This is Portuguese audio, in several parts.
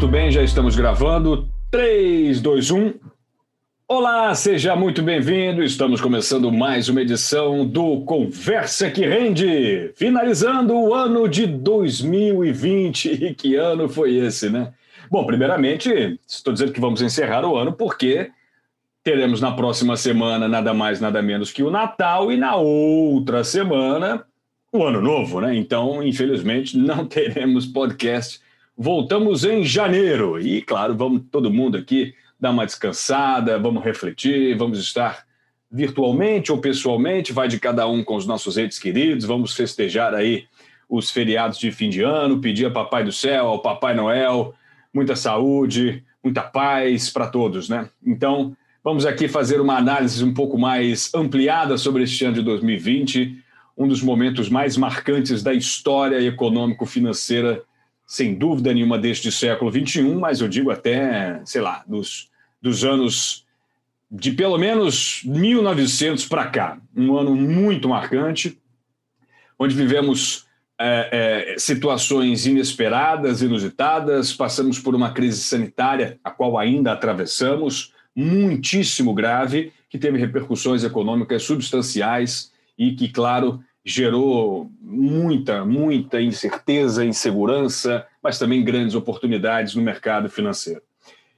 Muito bem, já estamos gravando. 3, 2, 1. Olá, seja muito bem-vindo. Estamos começando mais uma edição do Conversa que Rende, finalizando o ano de 2020. E que ano foi esse, né? Bom, primeiramente, estou dizendo que vamos encerrar o ano porque teremos na próxima semana nada mais, nada menos que o Natal e na outra semana o Ano Novo, né? Então, infelizmente, não teremos podcast. Voltamos em janeiro e, claro, vamos todo mundo aqui dar uma descansada, vamos refletir, vamos estar virtualmente ou pessoalmente, vai de cada um com os nossos entes queridos, vamos festejar aí os feriados de fim de ano, pedir a Papai do Céu, ao Papai Noel, muita saúde, muita paz para todos, né? Então, vamos aqui fazer uma análise um pouco mais ampliada sobre este ano de 2020, um dos momentos mais marcantes da história econômico-financeira, sem dúvida nenhuma, deste século XXI, mas eu digo até, sei lá, dos, dos anos de pelo menos 1900 para cá. Um ano muito marcante, onde vivemos é, é, situações inesperadas, inusitadas, passamos por uma crise sanitária, a qual ainda atravessamos, muitíssimo grave, que teve repercussões econômicas substanciais e que, claro, gerou muita, muita incerteza, insegurança, mas também grandes oportunidades no mercado financeiro.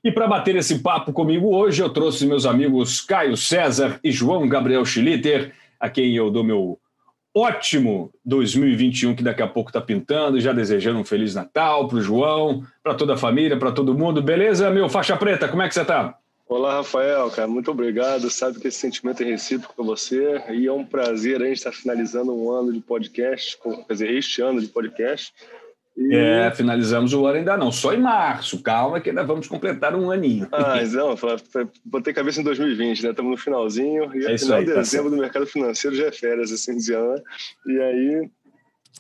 E para bater esse papo comigo hoje, eu trouxe meus amigos Caio César e João Gabriel Schlitter, a quem eu dou meu ótimo 2021 que daqui a pouco está pintando, já desejando um Feliz Natal para o João, para toda a família, para todo mundo. Beleza, meu faixa preta? Como é que você está? Olá, Rafael, cara, muito obrigado. Sabe que esse sentimento é recíproco para você e é um prazer a gente estar finalizando um ano de podcast, quer dizer, este ano de podcast. E... É, finalizamos o ano ainda não, só em março. Calma que ainda vamos completar um aninho. Ah, não, botei cabeça em 2020, né? Estamos no finalzinho e é final de tá dezembro do mercado financeiro já é férias, assim dizendo, né? E aí,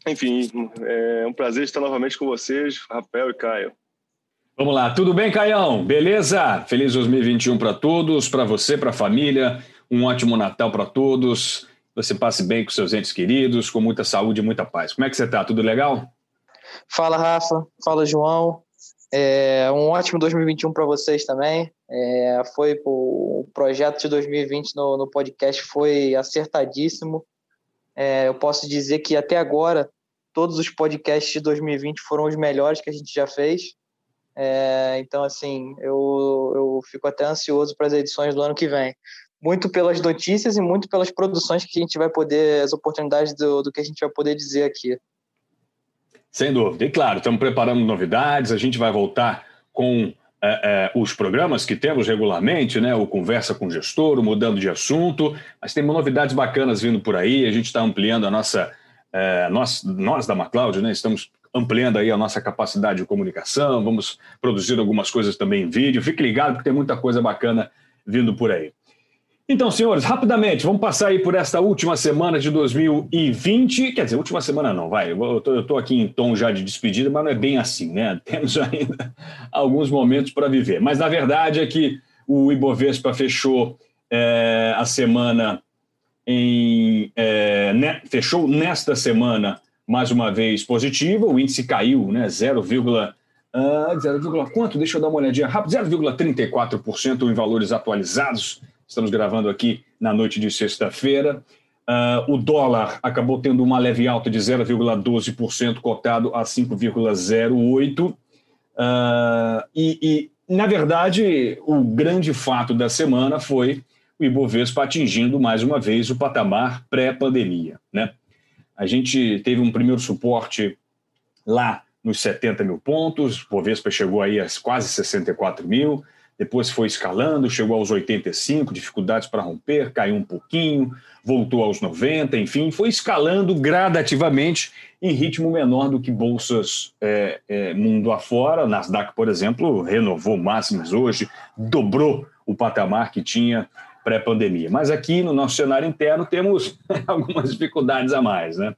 enfim, é um prazer estar novamente com vocês, Rafael e Caio. Vamos lá, tudo bem, Caião? Beleza? Feliz 2021 para todos, para você, para a família. Um ótimo Natal para todos. Você passe bem com seus entes queridos, com muita saúde e muita paz. Como é que você está? Tudo legal? Fala, Rafa. Fala, João. É, um ótimo 2021 para vocês também. É, foi o projeto de 2020 no, no podcast foi acertadíssimo. É, eu posso dizer que até agora todos os podcasts de 2020 foram os melhores que a gente já fez. É, então, assim, eu, eu fico até ansioso para as edições do ano que vem. Muito pelas notícias e muito pelas produções que a gente vai poder, as oportunidades do, do que a gente vai poder dizer aqui. Sem dúvida. E claro, estamos preparando novidades, a gente vai voltar com é, é, os programas que temos regularmente, né? O Conversa com o Gestor, o Mudando de Assunto, mas temos novidades bacanas vindo por aí, a gente está ampliando a nossa. É, nós, nós da MacLeod, né? Estamos ampliando aí a nossa capacidade de comunicação, vamos produzir algumas coisas também em vídeo. Fique ligado porque tem muita coisa bacana vindo por aí. Então, senhores, rapidamente, vamos passar aí por esta última semana de 2020. Quer dizer, última semana não, vai. Eu estou aqui em tom já de despedida, mas não é bem assim, né? Temos ainda alguns momentos para viver. Mas na verdade é que o Ibovespa fechou é, a semana em. É, né, fechou nesta semana mais uma vez positivo, o índice caiu, né, 0, uh, 0, quanto? Deixa eu dar uma olhadinha rápido, 0,34% em valores atualizados. Estamos gravando aqui na noite de sexta-feira. Uh, o dólar acabou tendo uma leve alta de 0,12%, cotado a 5,08%. Uh, e, e, na verdade, o grande fato da semana foi o Ibovespa atingindo mais uma vez o patamar pré-pandemia. Né? A gente teve um primeiro suporte lá nos 70 mil pontos, o Bovespa chegou aí a quase 64 mil, depois foi escalando, chegou aos 85, dificuldades para romper, caiu um pouquinho, voltou aos 90, enfim, foi escalando gradativamente em ritmo menor do que bolsas é, é, mundo afora. Nasdaq, por exemplo, renovou máximas hoje, dobrou o patamar que tinha pré-pandemia. Mas aqui no nosso cenário interno temos algumas dificuldades a mais, né?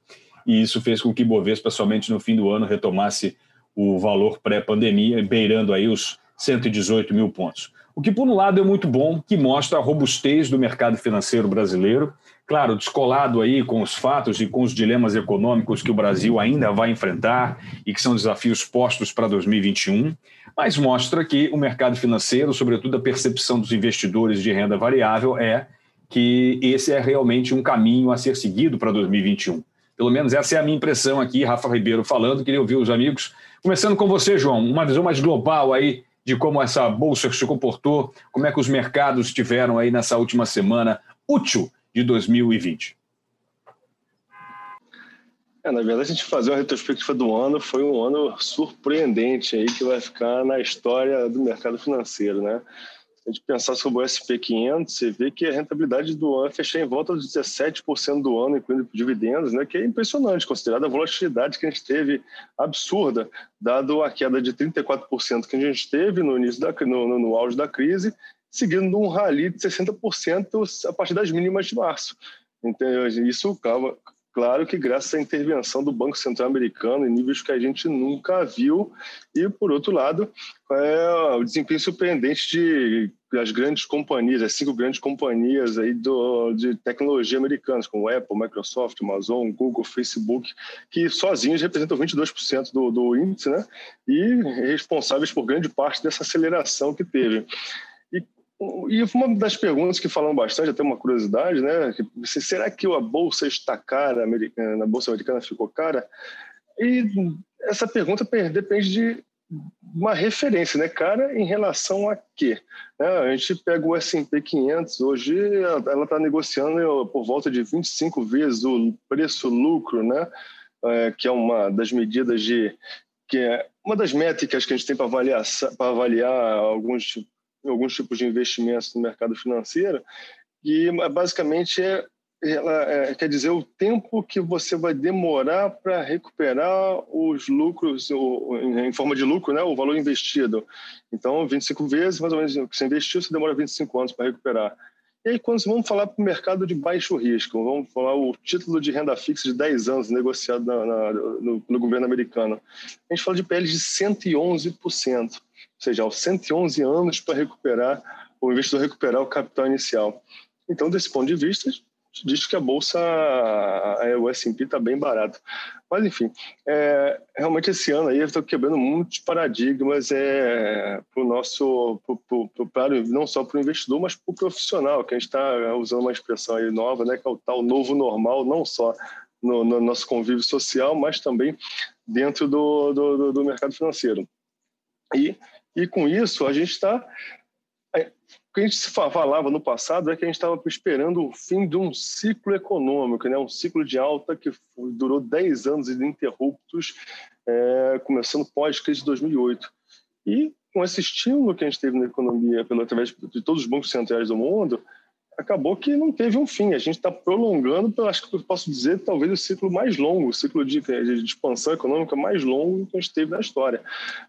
E isso fez com que Bovespa somente no fim do ano retomasse o valor pré-pandemia, beirando aí os 118 mil pontos. O que, por um lado, é muito bom, que mostra a robustez do mercado financeiro brasileiro, claro, descolado aí com os fatos e com os dilemas econômicos que o Brasil ainda vai enfrentar e que são desafios postos para 2021, mas mostra que o mercado financeiro, sobretudo a percepção dos investidores de renda variável, é que esse é realmente um caminho a ser seguido para 2021. Pelo menos essa é a minha impressão aqui, Rafa Ribeiro falando, queria ouvir os amigos. Começando com você, João, uma visão mais global aí de como essa bolsa se comportou, como é que os mercados tiveram aí nessa última semana útil de 2020. É, na verdade, a gente fazer uma retrospectiva do ano foi um ano surpreendente aí que vai ficar na história do mercado financeiro, né? a gente pensar sobre o SP500, você vê que a rentabilidade do ano fechou em volta de 17% do ano, incluindo dividendos, né, que é impressionante, considerada a volatilidade que a gente teve absurda, dado a queda de 34% que a gente teve no início da, no, no, no auge da crise, seguindo um rally de 60% a partir das mínimas de março. Então, isso Claro que graças à intervenção do Banco Central americano em níveis que a gente nunca viu e, por outro lado, é o desempenho surpreendente de as grandes companhias, as cinco grandes companhias aí do, de tecnologia americanas, como Apple, Microsoft, Amazon, Google, Facebook, que sozinhos representam 22% do, do índice, né? E responsáveis por grande parte dessa aceleração que teve. E uma das perguntas que falam bastante, até uma curiosidade, né? Será que a bolsa está cara, a bolsa americana ficou cara? E essa pergunta depende de uma referência, né? Cara, em relação a quê? É, a gente pega o S&P 500, hoje ela está negociando por volta de 25 vezes o preço-lucro, né? É, que é uma das medidas de que é uma das métricas que a gente tem para avaliar para avaliar alguns alguns tipos de investimentos no mercado financeiro, e basicamente é, ela é, quer dizer o tempo que você vai demorar para recuperar os lucros, o, em, forma de lucro, né, o valor investido. Então, 25 vezes, mais ou menos, o que você investiu, você demora 25 anos para recuperar. E aí, quando vamos falar para o mercado de baixo risco, vamos falar o título de renda fixa de 10 anos negociado na, na, no, no, governo americano, a gente fala de PL de 111% seja, aos 111 anos para recuperar, o investidor recuperar o capital inicial. Então, desse ponto de vista, diz que a bolsa, o S&P está bem barato. Mas, enfim, é, realmente esse ano aí eu estou quebrando muitos paradigmas é, para o nosso, pro, pro, pro, não só para o investidor, mas para o profissional, que a gente está usando uma expressão aí nova, né, que é o tal novo normal, não só no, no nosso convívio social, mas também dentro do, do, do mercado financeiro. E e com isso, a gente está. É, o que a gente falava no passado é que a gente estava esperando o fim de um ciclo econômico, né? um ciclo de alta que durou 10 anos ininterruptos, é, começando pós-crise de 2008. E com esse estímulo que a gente teve na economia, pelo, através de todos os bancos centrais do mundo, acabou que não teve um fim. A gente está prolongando, acho que eu posso dizer, talvez o ciclo mais longo, o ciclo de, de expansão econômica mais longo que a gente teve na história.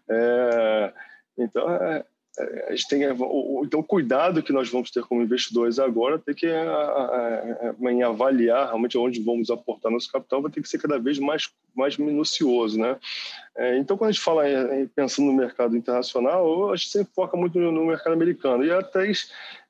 É, então, é, é, a gente tem o, então o cuidado que nós vamos ter como investidores agora tem que é, em avaliar realmente onde vamos aportar nosso capital vai ter que ser cada vez mais mais minucioso né então quando a gente fala em, pensando no mercado internacional a gente sempre foca muito no, mercado americano e até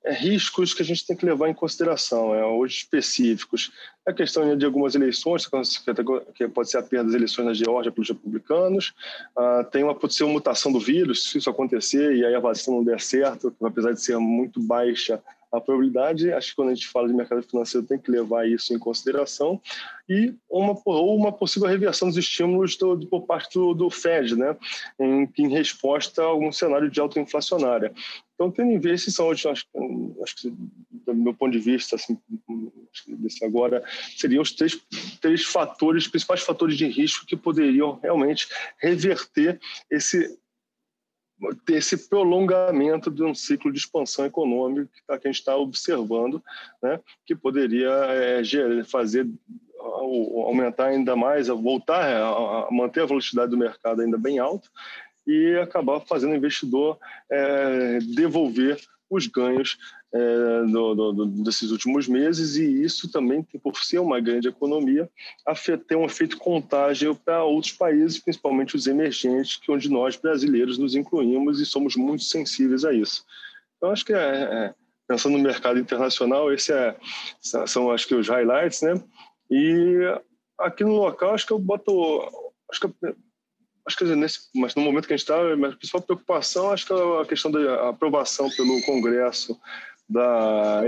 é, riscos que a gente tem que levar em consideração, é, hoje específicos. A questão de algumas eleições, que pode ser a perda das eleições na Geórgia pelos republicanos, ah, tem uma, uma mutação do vírus, se isso acontecer e aí a vacina não der certo, apesar de ser muito baixa a probabilidade, acho que quando a gente fala de mercado financeiro tem que levar isso em consideração e uma ou uma possível reversão dos estímulos do, do, por parte do, do Fed, né, em, em, resposta a algum cenário de alta inflacionária. Então, tendo em vista, esses são, acho, acho que, do meu ponto de vista, assim, desse agora, seriam os três, três fatores, principais fatores de risco que poderiam realmente reverter esse esse prolongamento de um ciclo de expansão econômica que a gente está observando, né, que poderia é, fazer aumentar ainda mais, voltar a manter a velocidade do mercado ainda bem alta e acabar fazendo o investidor é, devolver os ganhos é, do, do, desses últimos meses e isso também, por ser uma grande economia, tem um efeito contágio para outros países, principalmente os emergentes, que onde nós brasileiros nos incluímos e somos muito sensíveis a isso. Então, acho que é, é, pensando no mercado internacional, esse é, são, acho que, os highlights, né? E aqui no local, acho que eu boto... Acho que acho que nesse, mas no momento que a gente está, a principal preocupação acho que é a questão da aprovação pelo Congresso da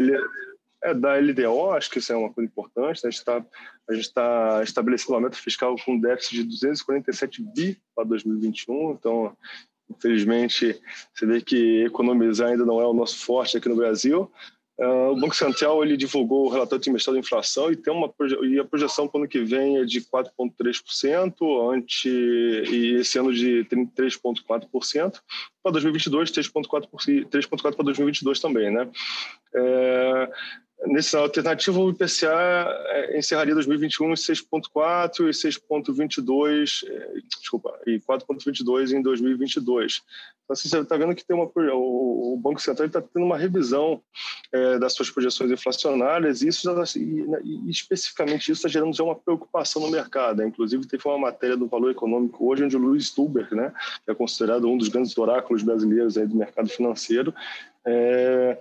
é, da LDO, acho que isso é uma coisa importante. Né? A gente está está estabelecendo uma meta fiscal com déficit de 247 bi para 2021. Então, infelizmente, você vê que economizar ainda não é o nosso forte aqui no Brasil. Uh, o Banco Central ele divulgou o relatório trimestral da inflação e tem uma e a projeção para o ano que vem é de 4,3%, ante e esse ano de 3,4%. Para 2022, 3,4% para 2022 também, né? É, Nesse alternativo, o IPCA é, encerraria 2021 em 6,4 e 6,22, é, desculpa, e 4,22 em 2022. Então, assim, você está vendo que tem uma, o, Banco Central está tendo uma revisão é, das suas projeções inflacionárias e isso, e, e especificamente isso está gerando já uma preocupação no mercado. Né? Inclusive, teve uma matéria do Valor Econômico hoje, onde o Luiz Stuber, né, que é considerado um dos grandes oráculos brasileiros aí do mercado financeiro, é,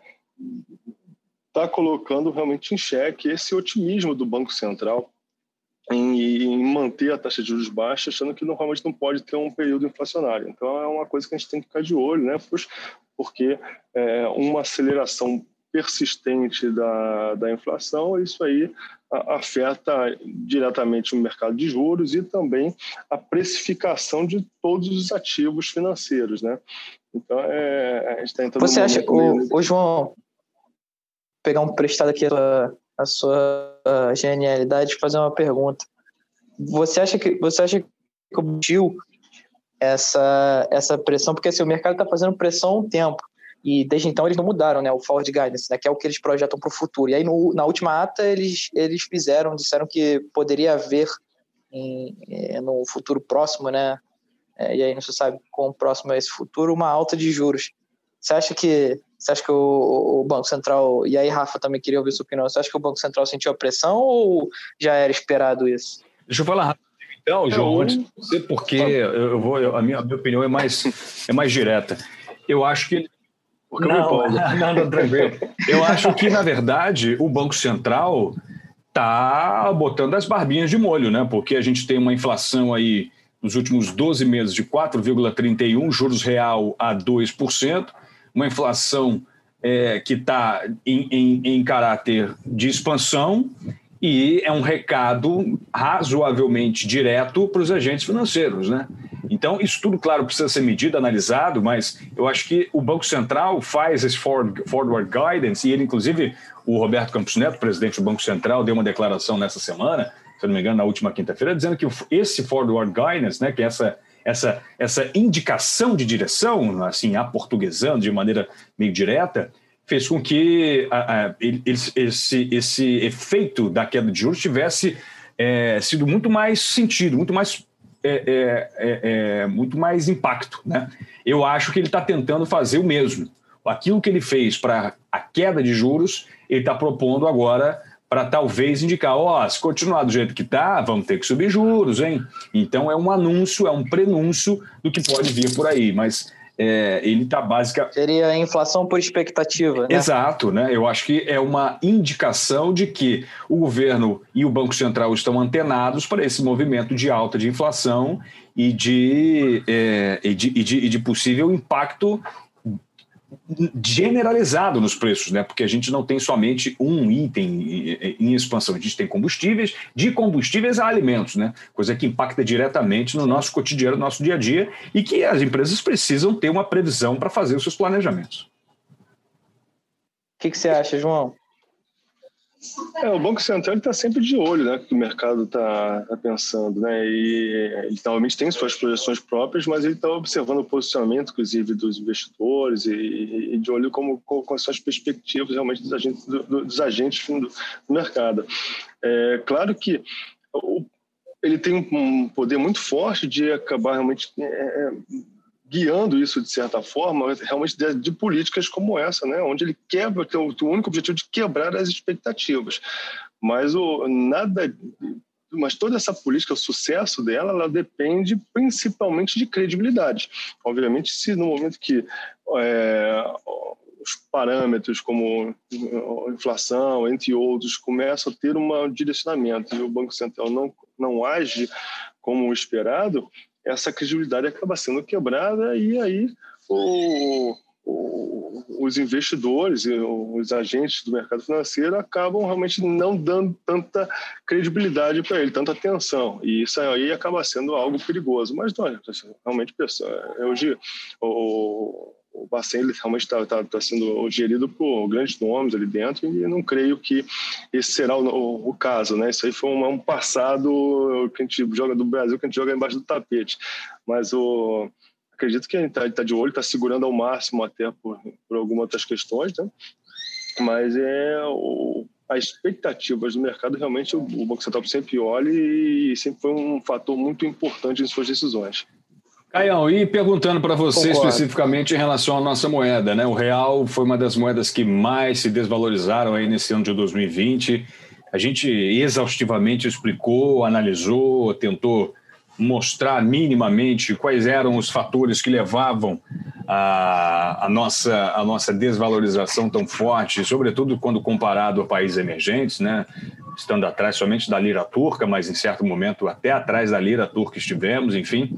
está colocando realmente em xeque esse otimismo do Banco Central em, em, manter a taxa de juros baixa, achando que normalmente não pode ter um período inflacionário. Então, é uma coisa que a gente tem que ficar de olho, né, porque é, uma aceleração persistente da, da inflação, isso aí afeta diretamente o mercado de juros e também a precificação de todos os ativos financeiros, né? Então, é, a gente está entrando... Você acha, o, o João, pegar um prestado aqui a sua, a sua genialidade e fazer uma pergunta. Você acha que você acha que Gil essa essa pressão porque assim, o mercado está fazendo pressão há um tempo e desde então eles não mudaram, né, o forward guidance, né, que é o que eles projetam para o futuro. E aí no, na última ata eles eles fizeram, disseram que poderia haver em, é, no futuro próximo, né, é, e aí não se sabe quão próximo é esse futuro, uma alta de juros. Você acha que você acha que o, o, Banco Central, e aí Rafa também queria ouvir sua opinião, você acha que o Banco Central sentiu a pressão ou já era esperado isso? Deixa eu falar rápido. Então, João, antes de você, porque eu vou, eu, a, minha, a minha opinião é mais, é mais direta. Eu acho que não, não, não, tranquilo. Eu acho que, na verdade, o Banco Central está botando as barbinhas de molho, né? Porque a gente tem uma inflação aí nos últimos 12 meses de 4,31, juros real a 2%, uma inflação é, que está em, em, em caráter de expansão e é um recado razoavelmente direto para os agentes financeiros, né? Então, isso tudo, claro, precisa ser medido, analisado, mas eu acho que o Banco Central faz esse forward, guidance, e ele, inclusive, o Roberto Campos Neto, presidente do Banco Central, deu uma declaração nessa semana, se não me engano, na última quinta-feira, dizendo que esse forward guidance, né, que é essa essa, essa indicação de direção, assim, aportuguesando de maneira meio direta, fez com que a, a, ele, esse, esse efeito da queda de juros tivesse é, sido muito mais sentido, muito mais, é, é, é, é muito mais impacto. Né? Eu acho que ele está tentando fazer o mesmo. Aquilo que ele fez para a queda de juros, ele está propondo agora para talvez indicar, ó, oh, se continuar do jeito que está, vamos ter que subir juros, hein? Então é um anúncio, é um prenúncio do que pode vir por aí, mas é, ele está básica. Seria inflação por expectativa, né? Exato, né? Eu acho que é uma indicação de que o governo e o Banco Central estão antenados para esse movimento de alta de inflação e de, é, e de, e de, e de possível impacto generalizado nos preços, né? Porque a gente não tem somente um item em expansão, a gente tem combustíveis, de combustíveis a alimentos, né? Coisa que impacta diretamente no nosso cotidiano, no nosso dia a dia, e que as empresas precisam ter uma previsão para fazer os seus planejamentos. O que, que você acha, João? É, o Banco Central está sempre de olho, né, que o mercado está tá pensando, né, e ele normalmente tem suas projeções próprias, mas ele está observando o posicionamento, inclusive, dos investidores e, e de olho como, com são as perspectivas realmente dos agentes, do, dos agentes do, do mercado. É claro que o, ele tem um poder muito forte de acabar realmente é, é guiando isso de certa forma, realmente de, de, políticas como essa, né, onde ele quebra, tem o, o único objetivo de quebrar as expectativas. Mas o nada mas toda essa política, o sucesso dela, ela depende principalmente de credibilidade. Obviamente, se no momento que é, os parâmetros como inflação, entre outros, começam a ter um direcionamento e o Banco Central não, não age como esperado, essa credibilidade acaba sendo quebrada e aí o, o, os investidores os agentes do mercado financeiro acabam realmente não dando tanta credibilidade para ele, tanta atenção. E isso aí acaba sendo algo perigoso. Mas, assim, realmente, hoje o, o Bacen realmente está tá, tá sendo gerido por grandes nomes ali dentro e não creio que esse será o, o, o caso, né? Isso aí foi um, um, passado que a gente joga do Brasil, que a gente joga embaixo do tapete. Mas o acredito que a gente está tá de olho, está segurando ao máximo até por, por algumas outras questões, né? Mas é o, as expectativas do mercado realmente o, o Banco Central sempre olha e sempre foi um fator muito importante em suas decisões. Caião, e perguntando para você Concordo. especificamente em relação à nossa moeda, né? O real foi uma das moedas que mais se desvalorizaram aí nesse ano de 2020. A gente exaustivamente explicou, analisou, tentou mostrar minimamente quais eram os fatores que levavam a, a, nossa, a nossa desvalorização tão forte, sobretudo quando comparado a países emergentes, né? estando atrás somente da lira turca, mas em certo momento até atrás da lira turca estivemos, enfim.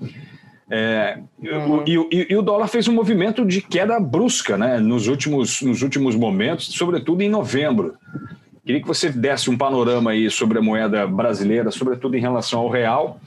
É, uhum. e, e, e, o dólar fez um movimento de queda brusca né, nos, últimos, nos últimos momentos, sobretudo em novembro. Queria que você desse um panorama aí sobre a moeda brasileira, sobretudo em relação ao real,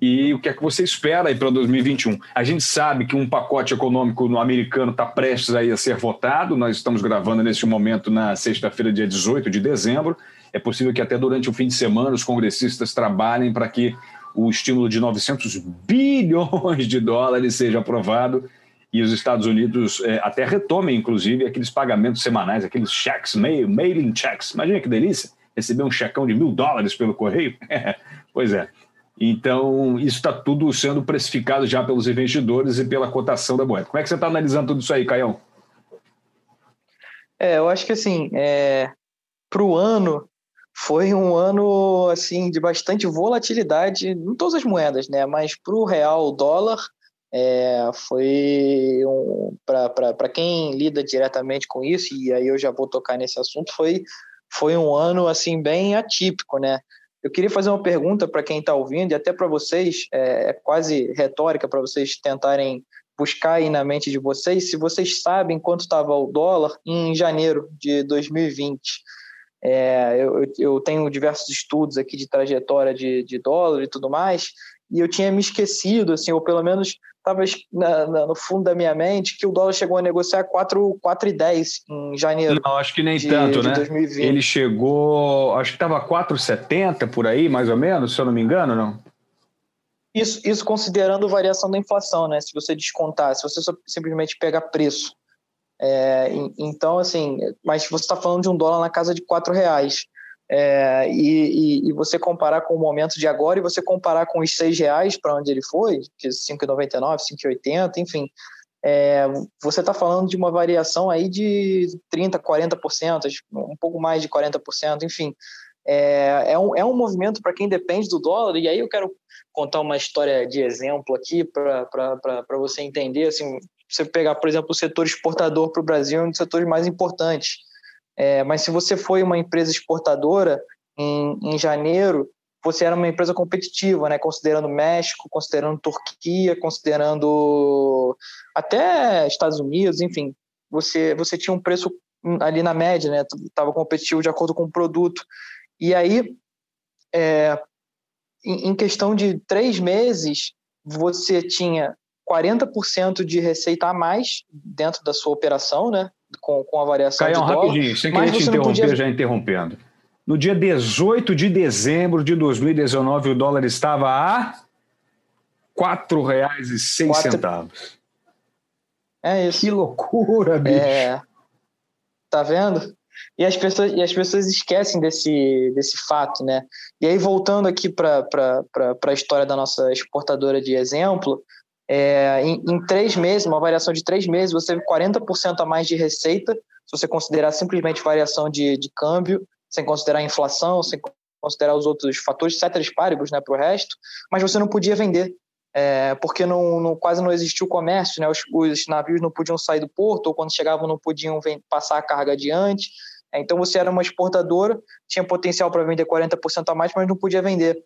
e o que é que você espera aí para 2021? A gente sabe que um pacote econômico no americano está prestes aí a ser votado. Nós estamos gravando nesse momento na sexta-feira, dia 18 de dezembro. É possível que até durante o fim de semana os congressistas trabalhem para que o estímulo de 900 bilhões de dólares seja aprovado e os Estados Unidos é, até retomem, inclusive, aqueles pagamentos semanais, aqueles cheques, mail, mailing checks. Imagina que delícia receber um checão de mil dólares pelo correio. pois é. Então, isso está tudo sendo precificado já pelos investidores e pela cotação da moeda. Como é que você está analisando tudo isso aí, Caião? É, eu acho que assim, é, para o ano, foi um ano assim de bastante volatilidade em todas as moedas, né? Mas para o real, o dólar, é, foi um, para quem lida diretamente com isso, e aí eu já vou tocar nesse assunto, foi, foi um ano assim bem atípico, né? Eu queria fazer uma pergunta para quem está ouvindo e até para vocês, é, é quase retórica para vocês tentarem buscar aí na mente de vocês, se vocês sabem quanto estava o dólar em janeiro de 2020. É, eu, eu, tenho diversos estudos aqui de trajetória de, de dólar e tudo mais, e eu tinha me esquecido, assim, ou pelo menos estava no fundo da minha mente que o dólar chegou a negociar 4,10 em janeiro. Não, acho que nem de, tanto, de né? 2020. Ele chegou, acho que estava 4,70 por aí, mais ou menos, se eu não me engano, não? Isso, isso considerando variação da inflação, né? Se você descontar, se você simplesmente pegar preço. É, então, assim, mas você está falando de um dólar na casa de quatro reais. É, e, e, e, você comparar com o momento de agora e você comparar com os seis reais para onde ele foi, que 5,99, 5,80, enfim, é, você está falando de uma variação aí de 30%, 40%, um pouco mais de 40%, enfim. É, é, um, é um movimento para quem depende do dólar, e aí eu quero contar uma história de exemplo aqui para você entender. Assim, você pegar, por exemplo, o setor exportador para o Brasil é um dos setores mais importantes. É, mas se você foi uma empresa exportadora em, em janeiro, você era uma empresa competitiva, né? Considerando México, considerando Turquia, considerando até Estados Unidos, enfim, você você tinha um preço ali na média, né? Estava competitivo de acordo com o produto. E aí, é, em questão de três meses, você tinha 40% de receita a mais dentro da sua operação, né? com, com a variação Caião, de dólar. rapidinho, sem querer te interromper, podia... já interrompendo. No dia 18 de dezembro de 2019, o dólar estava a R$ 4,06. Quatro... É isso. Que loucura, bicho. É... Tá vendo? E as pessoas, e as pessoas esquecem desse, desse fato, né? E aí, voltando aqui para a história da nossa exportadora de exemplo, é, em, em, três meses, uma variação de três meses, você teve 40% a mais de receita, se você considerar simplesmente variação de, de câmbio, sem considerar inflação, sem considerar os outros fatores, ceteris paribus né, para o resto, mas você não podia vender. é, porque não, não, quase não existiu comércio, né? Os, os, navios não podiam sair do porto, ou quando chegavam não podiam vem, passar a carga adiante. É, então você era uma exportadora, tinha potencial para vender 40% a mais, mas não podia vender.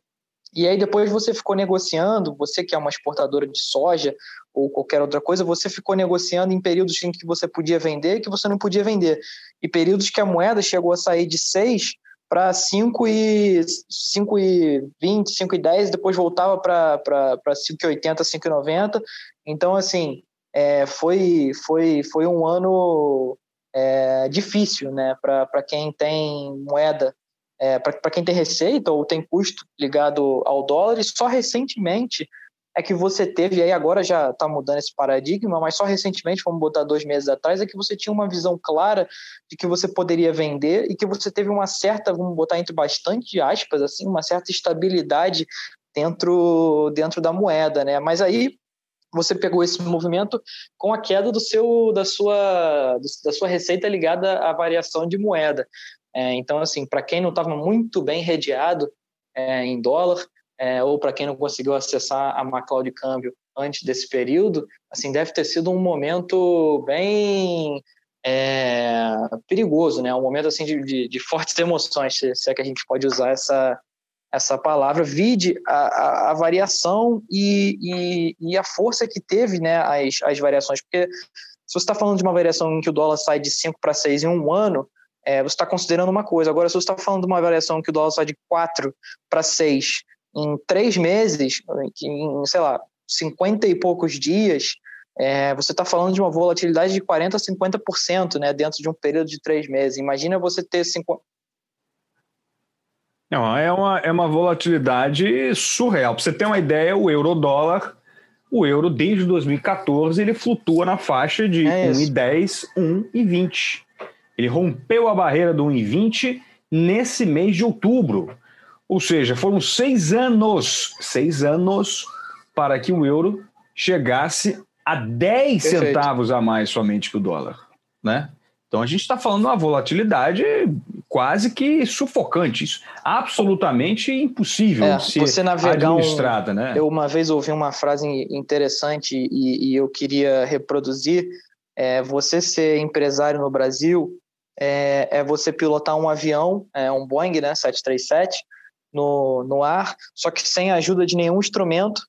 E aí depois você ficou negociando, você que é uma exportadora de soja ou qualquer outra coisa, você ficou negociando em períodos em que você podia vender e que você não podia vender. E períodos que a moeda chegou a sair de 6 para 5 e 5 e 20, 5 e 10, depois voltava para 5,80, 5,90. Então, assim, é, foi, foi, foi um ano é, difícil né, para quem tem moeda, é, para quem tem receita ou tem custo ligado ao dólar, e só recentemente é que você teve, aí agora já está mudando esse paradigma, mas só recentemente, vamos botar dois meses atrás, é que você tinha uma visão clara de que você poderia vender e que você teve uma certa, vamos botar entre bastante aspas, assim, uma certa estabilidade dentro, dentro da moeda, né? Mas aí você pegou esse movimento com a queda do seu, da, sua, da sua receita ligada à variação de moeda. É, então, assim, para quem não estava muito bem redeado é, em dólar, é, ou para quem não conseguiu acessar a Macau de câmbio antes desse período, assim deve ter sido um momento bem é, perigoso, né? Um momento assim de, de, de fortes emoções, se, se, é que a gente pode usar essa essa palavra. Vide a, a, a variação e, e, e, a força que teve, né? As, as variações, porque se você está falando de uma variação em que o dólar sai de 5 para 6 em um ano, é, você está considerando uma coisa. Agora, se você está falando de uma variação que o dólar sai de 4 para 6 em três meses, em, sei lá, 50 e poucos dias, é, você está falando de uma volatilidade de 40% a 50% né, dentro de um período de três meses. Imagina você ter 50%. Não, é uma, é uma volatilidade surreal. Para você ter uma ideia, o euro-dólar, o euro desde 2014, ele flutua na faixa de é 1,10, 1,20. Ele rompeu a barreira do 1,20 nesse mês de outubro. Ou seja, foram seis anos, seis anos para que o euro chegasse a 10 Perfeito. centavos a mais somente que o dólar, né? Então a gente está falando de uma volatilidade quase que sufocante, isso absolutamente impossível é, se você navegar administrada, um, né? Eu uma vez ouvi uma frase interessante e, e eu queria reproduzir. É, você ser empresário no Brasil é, é, você pilotar um avião, é um Boeing, né, 737, no, no ar, só que sem a ajuda de nenhum instrumento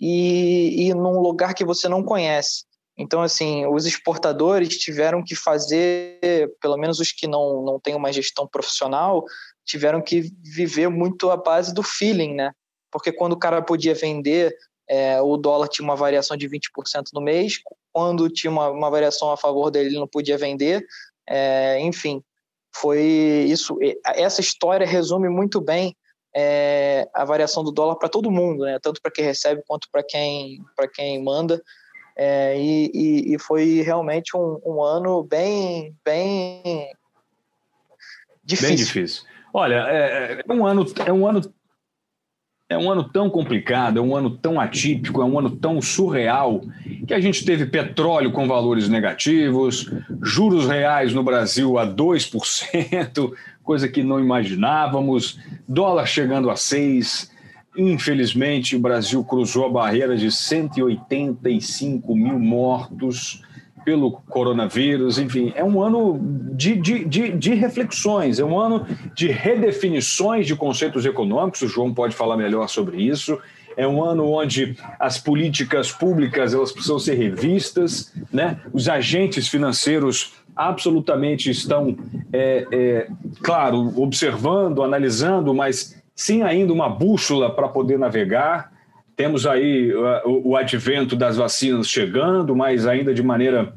e, e num lugar que você não conhece. Então, assim, os exportadores tiveram que fazer, pelo menos os que não, não têm uma gestão profissional, tiveram que viver muito à base do feeling, né? Porque quando o cara podia vender, é, o dólar tinha uma variação de 20% no mês, quando tinha uma, uma variação a favor dele, ele não podia vender, é, enfim. Foi isso. Essa história resume muito bem é, a variação do dólar para todo mundo, né? tanto para quem recebe quanto para quem, quem manda. É, e, e, e, foi realmente um, um, ano bem, bem difícil. Bem difícil. Olha, é, é, um ano, é um ano é um ano tão complicado, é um ano tão atípico, é um ano tão surreal, que a gente teve petróleo com valores negativos, juros reais no Brasil a 2%, coisa que não imaginávamos, dólar chegando a 6. Infelizmente, o Brasil cruzou a barreira de 185 mil mortos pelo coronavírus. Enfim, é um ano de, de, de, de, reflexões, é um ano de redefinições de conceitos econômicos. O João pode falar melhor sobre isso. É um ano onde as políticas públicas elas precisam ser revistas, né? Os agentes financeiros absolutamente estão, é, é, claro, observando, analisando, mas sem ainda uma bússola para poder navegar. Temos aí o, o, advento das vacinas chegando, mas ainda de maneira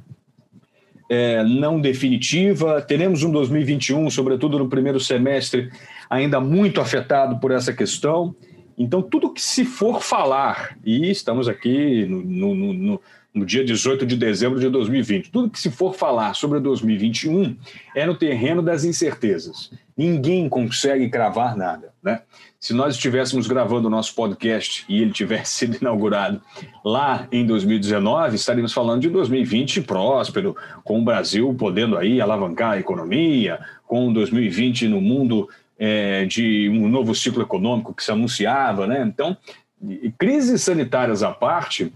é, não definitiva. Teremos um 2021, sobretudo no primeiro semestre, ainda muito afetado por essa questão. Então, tudo que se for falar, e estamos aqui no, no, no no dia 18 de dezembro de 2020. Tudo que se for falar sobre 2021 é no terreno das incertezas. Ninguém consegue cravar nada, né? Se nós estivéssemos gravando o nosso podcast e ele tivesse sido inaugurado lá em 2019, estaríamos falando de 2020 próspero, com o Brasil podendo aí alavancar a economia, com 2020 no mundo é, de um novo ciclo econômico que se anunciava, né? Então, crises sanitárias à parte,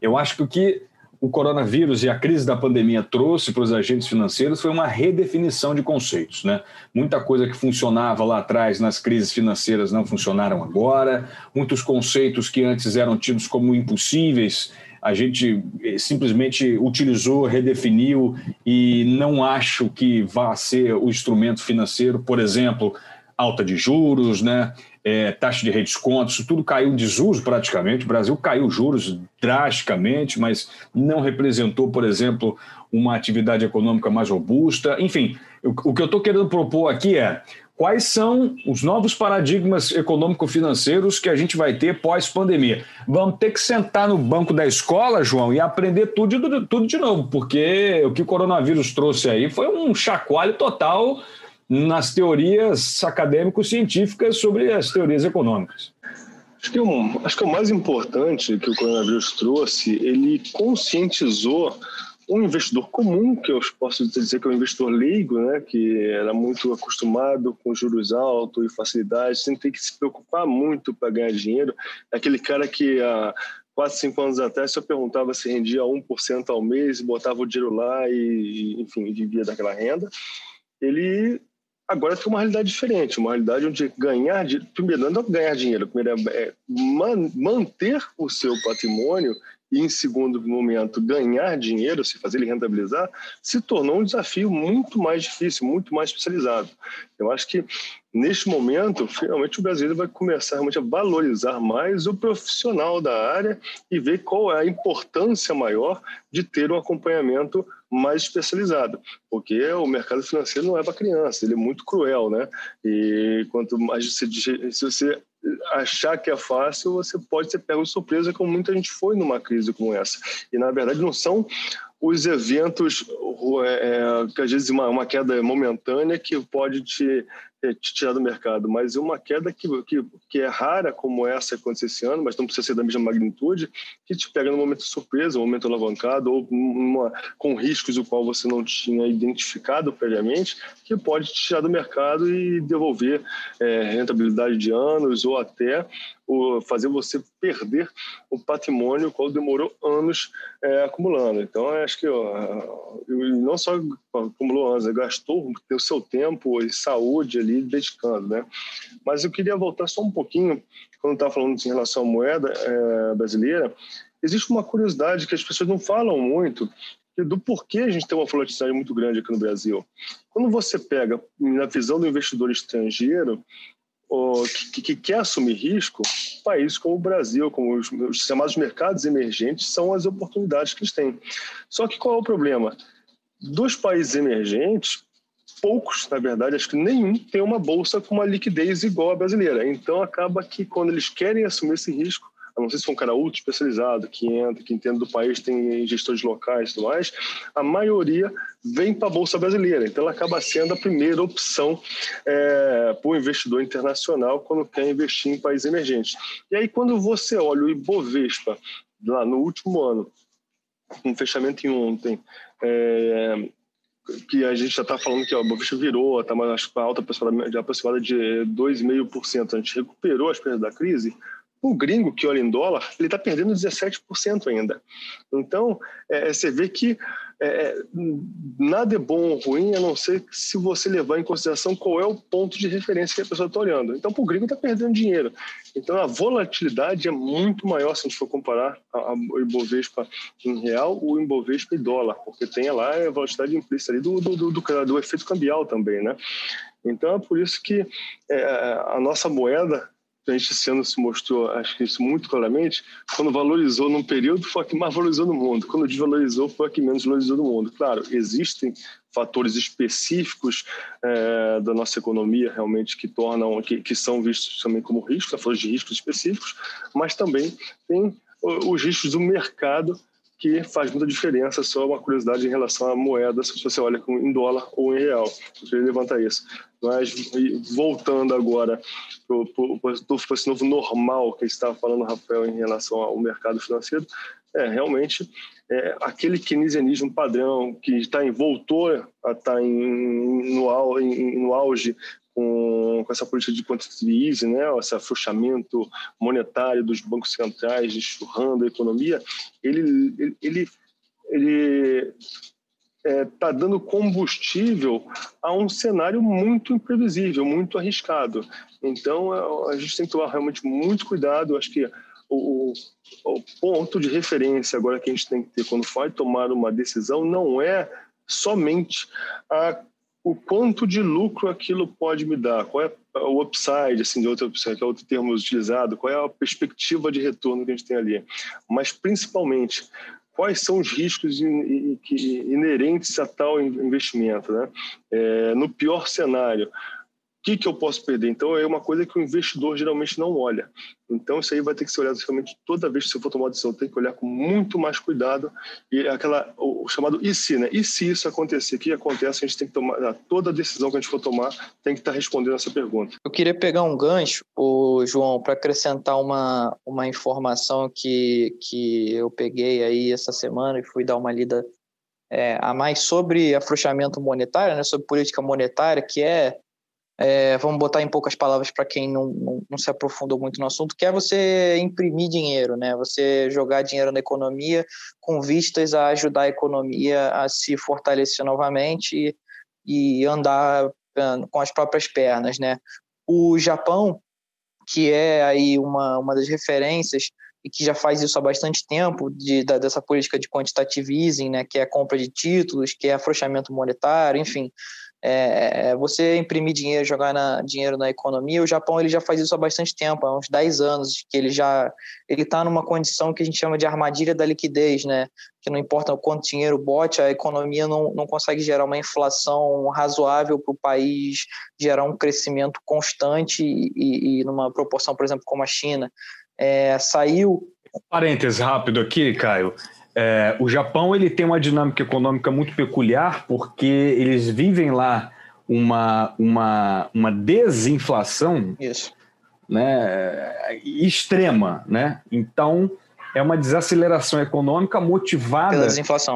eu acho que o que o coronavírus e a crise da pandemia trouxe para os agentes financeiros foi uma redefinição de conceitos. Né? Muita coisa que funcionava lá atrás nas crises financeiras não funcionaram agora, muitos conceitos que antes eram tidos como impossíveis, a gente eh, simplesmente utilizou, redefiniu e não acho que vá ser o instrumento financeiro, por exemplo, alta de juros, né? É, taxa de redesconto, isso tudo caiu em desuso praticamente. O Brasil caiu juros drasticamente, mas não representou, por exemplo, uma atividade econômica mais robusta. Enfim, o, o que eu estou querendo propor aqui é quais são os novos paradigmas econômico-financeiros que a gente vai ter pós-pandemia. Vamos ter que sentar no banco da escola, João, e aprender tudo, tudo de novo, porque o que o coronavírus trouxe aí foi um chacoalho total nas teorias acadêmico-científicas sobre as teorias econômicas. Acho que, o, acho que o mais importante que o coronavírus trouxe, ele conscientizou um investidor comum, que eu posso dizer que é um investidor leigo, né, que era muito acostumado com juros altos e facilidades, sem ter que se preocupar muito para ganhar dinheiro. Aquele cara que há quatro, cinco anos atrás só perguntava se rendia 1% ao mês, botava o dinheiro lá e, enfim, vivia daquela renda. Ele Agora tem uma realidade diferente, uma realidade onde ganhar, primeiro, não é ganhar dinheiro, primeiro é manter o seu patrimônio e, em segundo momento, ganhar dinheiro, se fazer ele rentabilizar, se tornou um desafio muito mais difícil, muito mais especializado. Eu acho que, neste momento, finalmente o brasileiro vai começar realmente a valorizar mais o profissional da área e ver qual é a importância maior de ter um acompanhamento mais especializado, porque o mercado financeiro não é para criança, ele é muito cruel, né? E quanto mais você, se você achar que é fácil, você pode ser pego de surpresa, como muita gente foi numa crise como essa. E na verdade não são os eventos é, que às vezes uma, uma queda momentânea que pode te é, te tirar do mercado, mas uma queda que, que, que é rara, como essa que aconteceu esse ano, mas não precisa ser da mesma magnitude, que te pega no momento de surpresa, no momento alavancado, ou uma, com riscos o qual você não tinha identificado previamente, que pode te tirar do mercado e devolver é, rentabilidade de anos ou até fazer você perder o patrimônio qual demorou anos é, acumulando. Então, acho que ó, não só acumulou anos, gastou o seu tempo e saúde ali ali dedicando, né? Mas eu queria voltar só um pouquinho, quando estava falando em relação à moeda é, brasileira, existe uma curiosidade que as pessoas não falam muito, do porquê a gente tem uma volatilidade muito grande aqui no Brasil. Quando você pega, na visão do investidor estrangeiro, que, que, quer assumir risco, países como o Brasil, como os, os chamados mercados emergentes, são as oportunidades que eles têm. Só que qual é o problema? Dos países emergentes, poucos, na verdade, acho que nenhum tem uma bolsa com uma liquidez igual à brasileira. Então acaba que quando eles querem assumir esse risco, a não ser se for um cara ultra especializado, que entra, que entende do país, tem gestores locais e tudo mais, a maioria vem para a Bolsa Brasileira. Então, ela acaba sendo a primeira opção é, para o investidor internacional quando quer investir em países emergentes. E aí, quando você olha o Ibovespa, lá no último ano, um fechamento em ontem, é, que a gente já está falando que ó, o Bovespa virou, está mais alta de aproximada de 2,5%. A gente recuperou as perdas da crise. O gringo que olha em dólar, ele está perdendo 17% ainda. Então, é, você vê que é, nada é bom ou ruim, a não ser se você levar em consideração qual é o ponto de referência que a pessoa está olhando. Então, para o gringo, está perdendo dinheiro. Então, a volatilidade é muito maior se a gente for comparar o Ibovespa em real ou o Ibovespa em dólar, porque tem lá a volatilidade implícita ali do, do, do, do, do efeito cambial também, né? Então, é por isso que é, a nossa moeda a gente esse ano se mostrou, acho que isso muito claramente, quando valorizou num período foi a que mais valorizou no mundo, quando desvalorizou foi a que menos valorizou no mundo. Claro, existem fatores específicos é, da nossa economia realmente que tornam, que, que são vistos também como riscos, fatores de riscos específicos, mas também tem os riscos do mercado que faz muita diferença, só uma curiosidade em relação à moeda, se você olha em dólar ou em real. Queria levantar isso. Mas voltando agora para esse novo normal que estava falando, Rafael, em relação ao mercado financeiro, é realmente é, aquele keynesianismo padrão que está em voltou a estar tá em, no, em, no auge com com, essa política de quantitative easing, né, esse afrouxamento monetário dos bancos centrais, enxurrando a economia, ele, ele, ele, ele está é, tá dando combustível a um cenário muito imprevisível, muito arriscado. Então, a gente tem que tomar realmente muito cuidado. Acho que o, o, ponto de referência agora que a gente tem que ter quando vai tomar uma decisão não é somente a, o quanto de lucro aquilo pode me dar, qual é o upside, assim, de outra opção, que é outro termo utilizado, qual é a perspectiva de retorno que a gente tem ali, mas principalmente quais são os riscos inerentes a tal investimento, né? É, no pior cenário, que, que eu posso perder? Então, é uma coisa que o investidor geralmente não olha. Então, isso aí vai ter que ser olhado realmente toda vez que você for tomar uma decisão. Tem que olhar com muito mais cuidado. E é aquela, o chamado e se, né? E se isso acontecer? O que acontece? A gente tem que tomar, toda decisão que a gente for tomar tem que estar respondendo essa pergunta. Eu queria pegar um gancho, o João, para acrescentar uma, uma informação que, que eu peguei aí essa semana e fui dar uma lida é, a mais sobre afrouxamento monetário, né, sobre política monetária, que é é, vamos botar em poucas palavras para quem não, não, não, se aprofundou muito no assunto, que é você imprimir dinheiro, né? Você jogar dinheiro na economia com vistas a ajudar a economia a se fortalecer novamente e, e andar ah, com as próprias pernas, né? O Japão, que é aí uma, uma das referências e que já faz isso há bastante tempo, de, da, dessa política de quantitative easing, né, que é a compra de títulos, que é afrouxamento monetário, enfim, é, é, você imprimir dinheiro, jogar na, dinheiro na economia. O Japão ele já faz isso há bastante tempo, há uns 10 anos, que ele já ele está numa condição que a gente chama de armadilha da liquidez, né? Que não importa quanto dinheiro bote, a economia não, não consegue gerar uma inflação razoável para o país, gerar um crescimento constante e, e, e, numa proporção, por exemplo, como a China. É, saiu. Parênteses rápido aqui, Caio. É, o Japão ele tem uma dinâmica econômica muito peculiar porque eles vivem lá uma, uma, uma desinflação Isso. Né, extrema. Né? Então, é uma desaceleração econômica motivada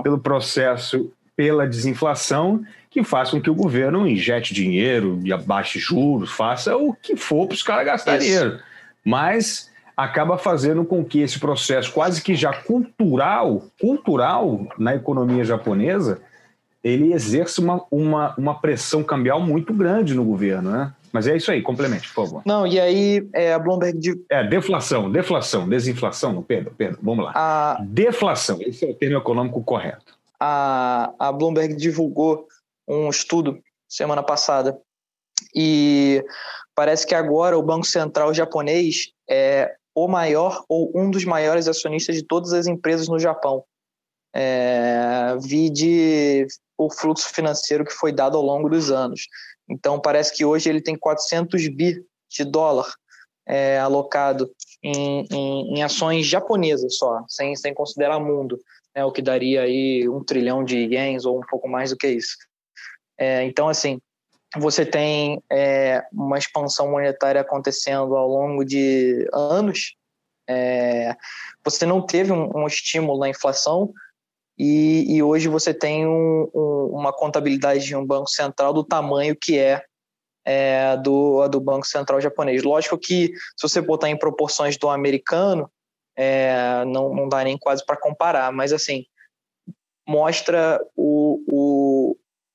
pelo processo, pela desinflação, que faz com que o governo injete dinheiro, abaixe juros, faça o que for para os caras gastarem dinheiro. Mas acaba fazendo com que esse processo quase que já cultural, cultural na economia japonesa, ele exerça uma, uma, uma pressão cambial muito grande no governo, né? Mas é isso aí, complemente, por favor. Não, e aí é, a Bloomberg... De... É, deflação, deflação, desinflação, não, Pedro, Pedro, vamos lá. A... Deflação, esse é o termo econômico correto. A, a Bloomberg divulgou um estudo semana passada e parece que agora o Banco Central japonês é, o maior ou um dos maiores acionistas de todas as empresas no Japão. É, vide o fluxo financeiro que foi dado ao longo dos anos. Então, parece que hoje ele tem 400 bi de dólar é, alocado em, em, em, ações japonesas só, sem, sem considerar mundo, né, o que daria aí um trilhão de ienes ou um pouco mais do que isso. É, então, assim, você tem é, uma expansão monetária acontecendo ao longo de anos, é, você não teve um, um, estímulo na inflação e, e hoje você tem um, um, uma contabilidade de um banco central do tamanho que é, é do, do Banco Central japonês. Lógico que se você botar em proporções do americano, é, não, não dá nem quase para comparar, mas assim, mostra o, o,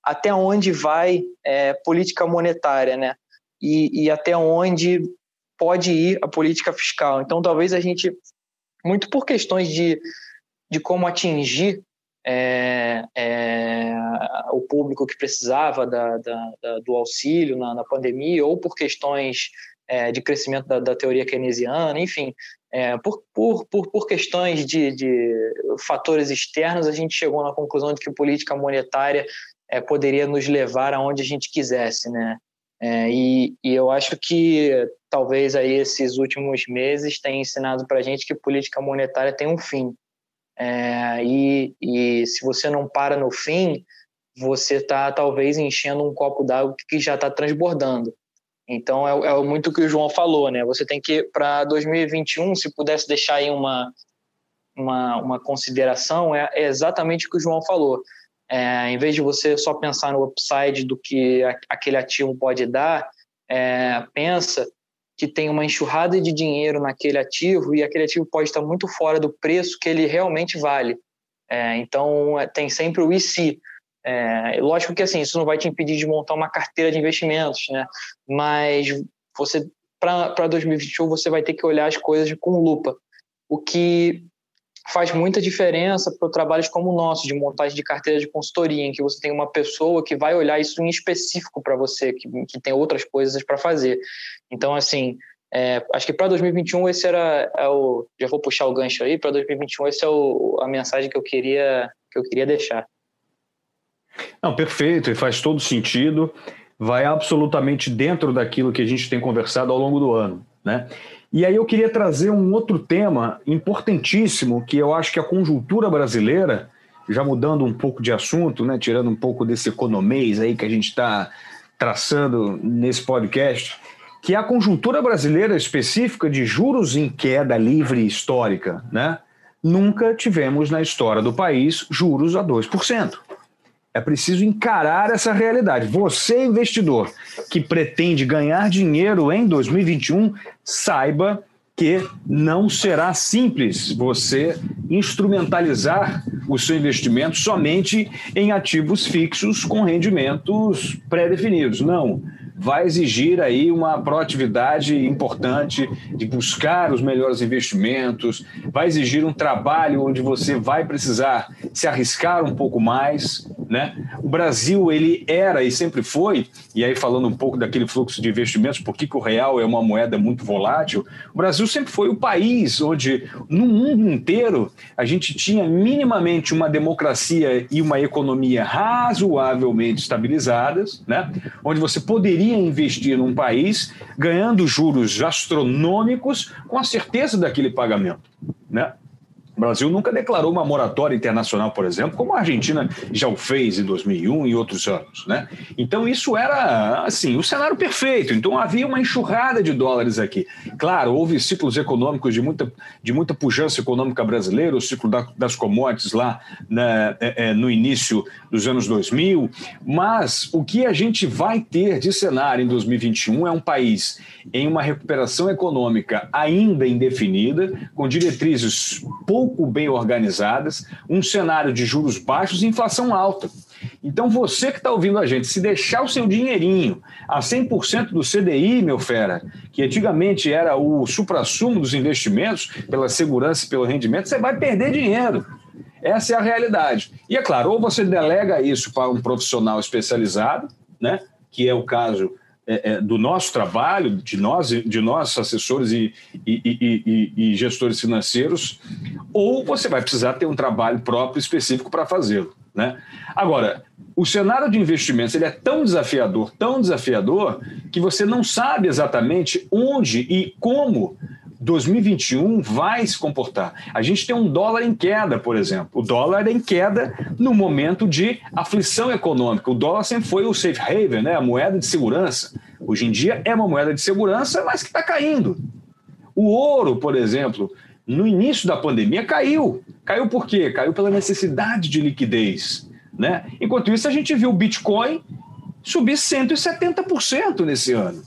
até onde vai é, política monetária, né? E, e até onde pode ir a política fiscal. Então, talvez a gente, muito por questões de, de como atingir é, é, o público que precisava da, da, da, do auxílio na, na, pandemia, ou por questões é, de crescimento da, teoria keynesiana, enfim, é, por, por, por, por questões de, de fatores externos, a gente chegou na conclusão de que política monetária é, poderia nos levar aonde a gente quisesse, né? É, e, e, eu acho que talvez aí esses últimos meses tenham ensinado para a gente que política monetária tem um fim. É, e, e se você não para no fim, você está talvez enchendo um copo d'água que já está transbordando. Então é, é muito o que o João falou, né? Você tem que para 2021, se pudesse deixar aí uma uma, uma consideração, é, é exatamente o que o João falou é, em vez de você só pensar no upside do que aquele ativo pode dar, é, pensa que tem uma enxurrada de dinheiro naquele ativo e aquele ativo pode estar muito fora do preço que ele realmente vale. É, então, é, tem sempre o IC. É, lógico que assim, isso não vai te impedir de montar uma carteira de investimentos, né? mas você para 2021 você vai ter que olhar as coisas com lupa. O que faz muita diferença para trabalhos como o nosso, de montagem de carteira de consultoria, em que você tem uma pessoa que vai olhar isso em específico para você, que, que tem outras coisas para fazer. Então, assim, é, acho que para 2021 esse era é o, já vou puxar o gancho aí, para 2021 esse é o, a mensagem que eu queria que eu queria deixar. Não, perfeito, e faz todo sentido, vai absolutamente dentro daquilo que a gente tem conversado ao longo do ano, né? E aí eu queria trazer um outro tema importantíssimo, que eu acho que a conjuntura brasileira, já mudando um pouco de assunto, né, tirando um pouco desse economês aí que a gente está traçando nesse podcast, que é a conjuntura brasileira específica de juros em queda livre histórica. Né? Nunca tivemos na história do país juros a 2%. É preciso encarar essa realidade. Você, investidor, que pretende ganhar dinheiro em 2021, saiba que não será simples você instrumentalizar o seu investimento somente em ativos fixos com rendimentos pré-definidos. Não vai exigir aí uma proatividade importante de buscar os melhores investimentos, vai exigir um trabalho onde você vai precisar se arriscar um pouco mais, né? O Brasil ele era e sempre foi, e aí falando um pouco daquele fluxo de investimentos, por que o real é uma moeda muito volátil, o Brasil sempre foi o país onde no mundo inteiro a gente tinha minimamente uma democracia e uma economia razoavelmente estabilizadas, né? Onde você poderia investir num país ganhando juros astronômicos com a certeza daquele pagamento. Né? O Brasil nunca declarou uma moratória internacional, por exemplo, como a Argentina já o fez em 2001 e outros anos. Né? Então, isso era assim o cenário perfeito. Então, havia uma enxurrada de dólares aqui. Claro, houve ciclos econômicos de muita, de muita pujança econômica brasileira, o ciclo da, das commodities lá né, é, é, no início dos anos 2000, mas o que a gente vai ter de cenário em 2021 é um país em uma recuperação econômica ainda indefinida, com diretrizes pouco pouco bem organizadas, um cenário de juros baixos e inflação alta. Então, você que está ouvindo a gente, se deixar o seu dinheirinho a 100% do CDI, meu fera, que antigamente era o suprassumo dos investimentos, pela segurança e pelo rendimento, você vai perder dinheiro. Essa é a realidade. E é claro, ou você delega isso para um profissional especializado, né, que é o caso é, é, do nosso trabalho, de nós, de nós assessores e, e, e, e, gestores financeiros, ou você vai precisar ter um trabalho próprio específico para fazê-lo. Né? Agora, o cenário de investimentos ele é tão desafiador, tão desafiador, que você não sabe exatamente onde e como 2021 vai se comportar. A gente tem um dólar em queda, por exemplo. O dólar é em queda no momento de aflição econômica. O dólar sempre foi o safe haven, né? a moeda de segurança. Hoje em dia é uma moeda de segurança, mas que está caindo. O ouro, por exemplo, no início da pandemia caiu. Caiu por quê? Caiu pela necessidade de liquidez. Né? Enquanto isso, a gente viu o Bitcoin subir 170% nesse ano.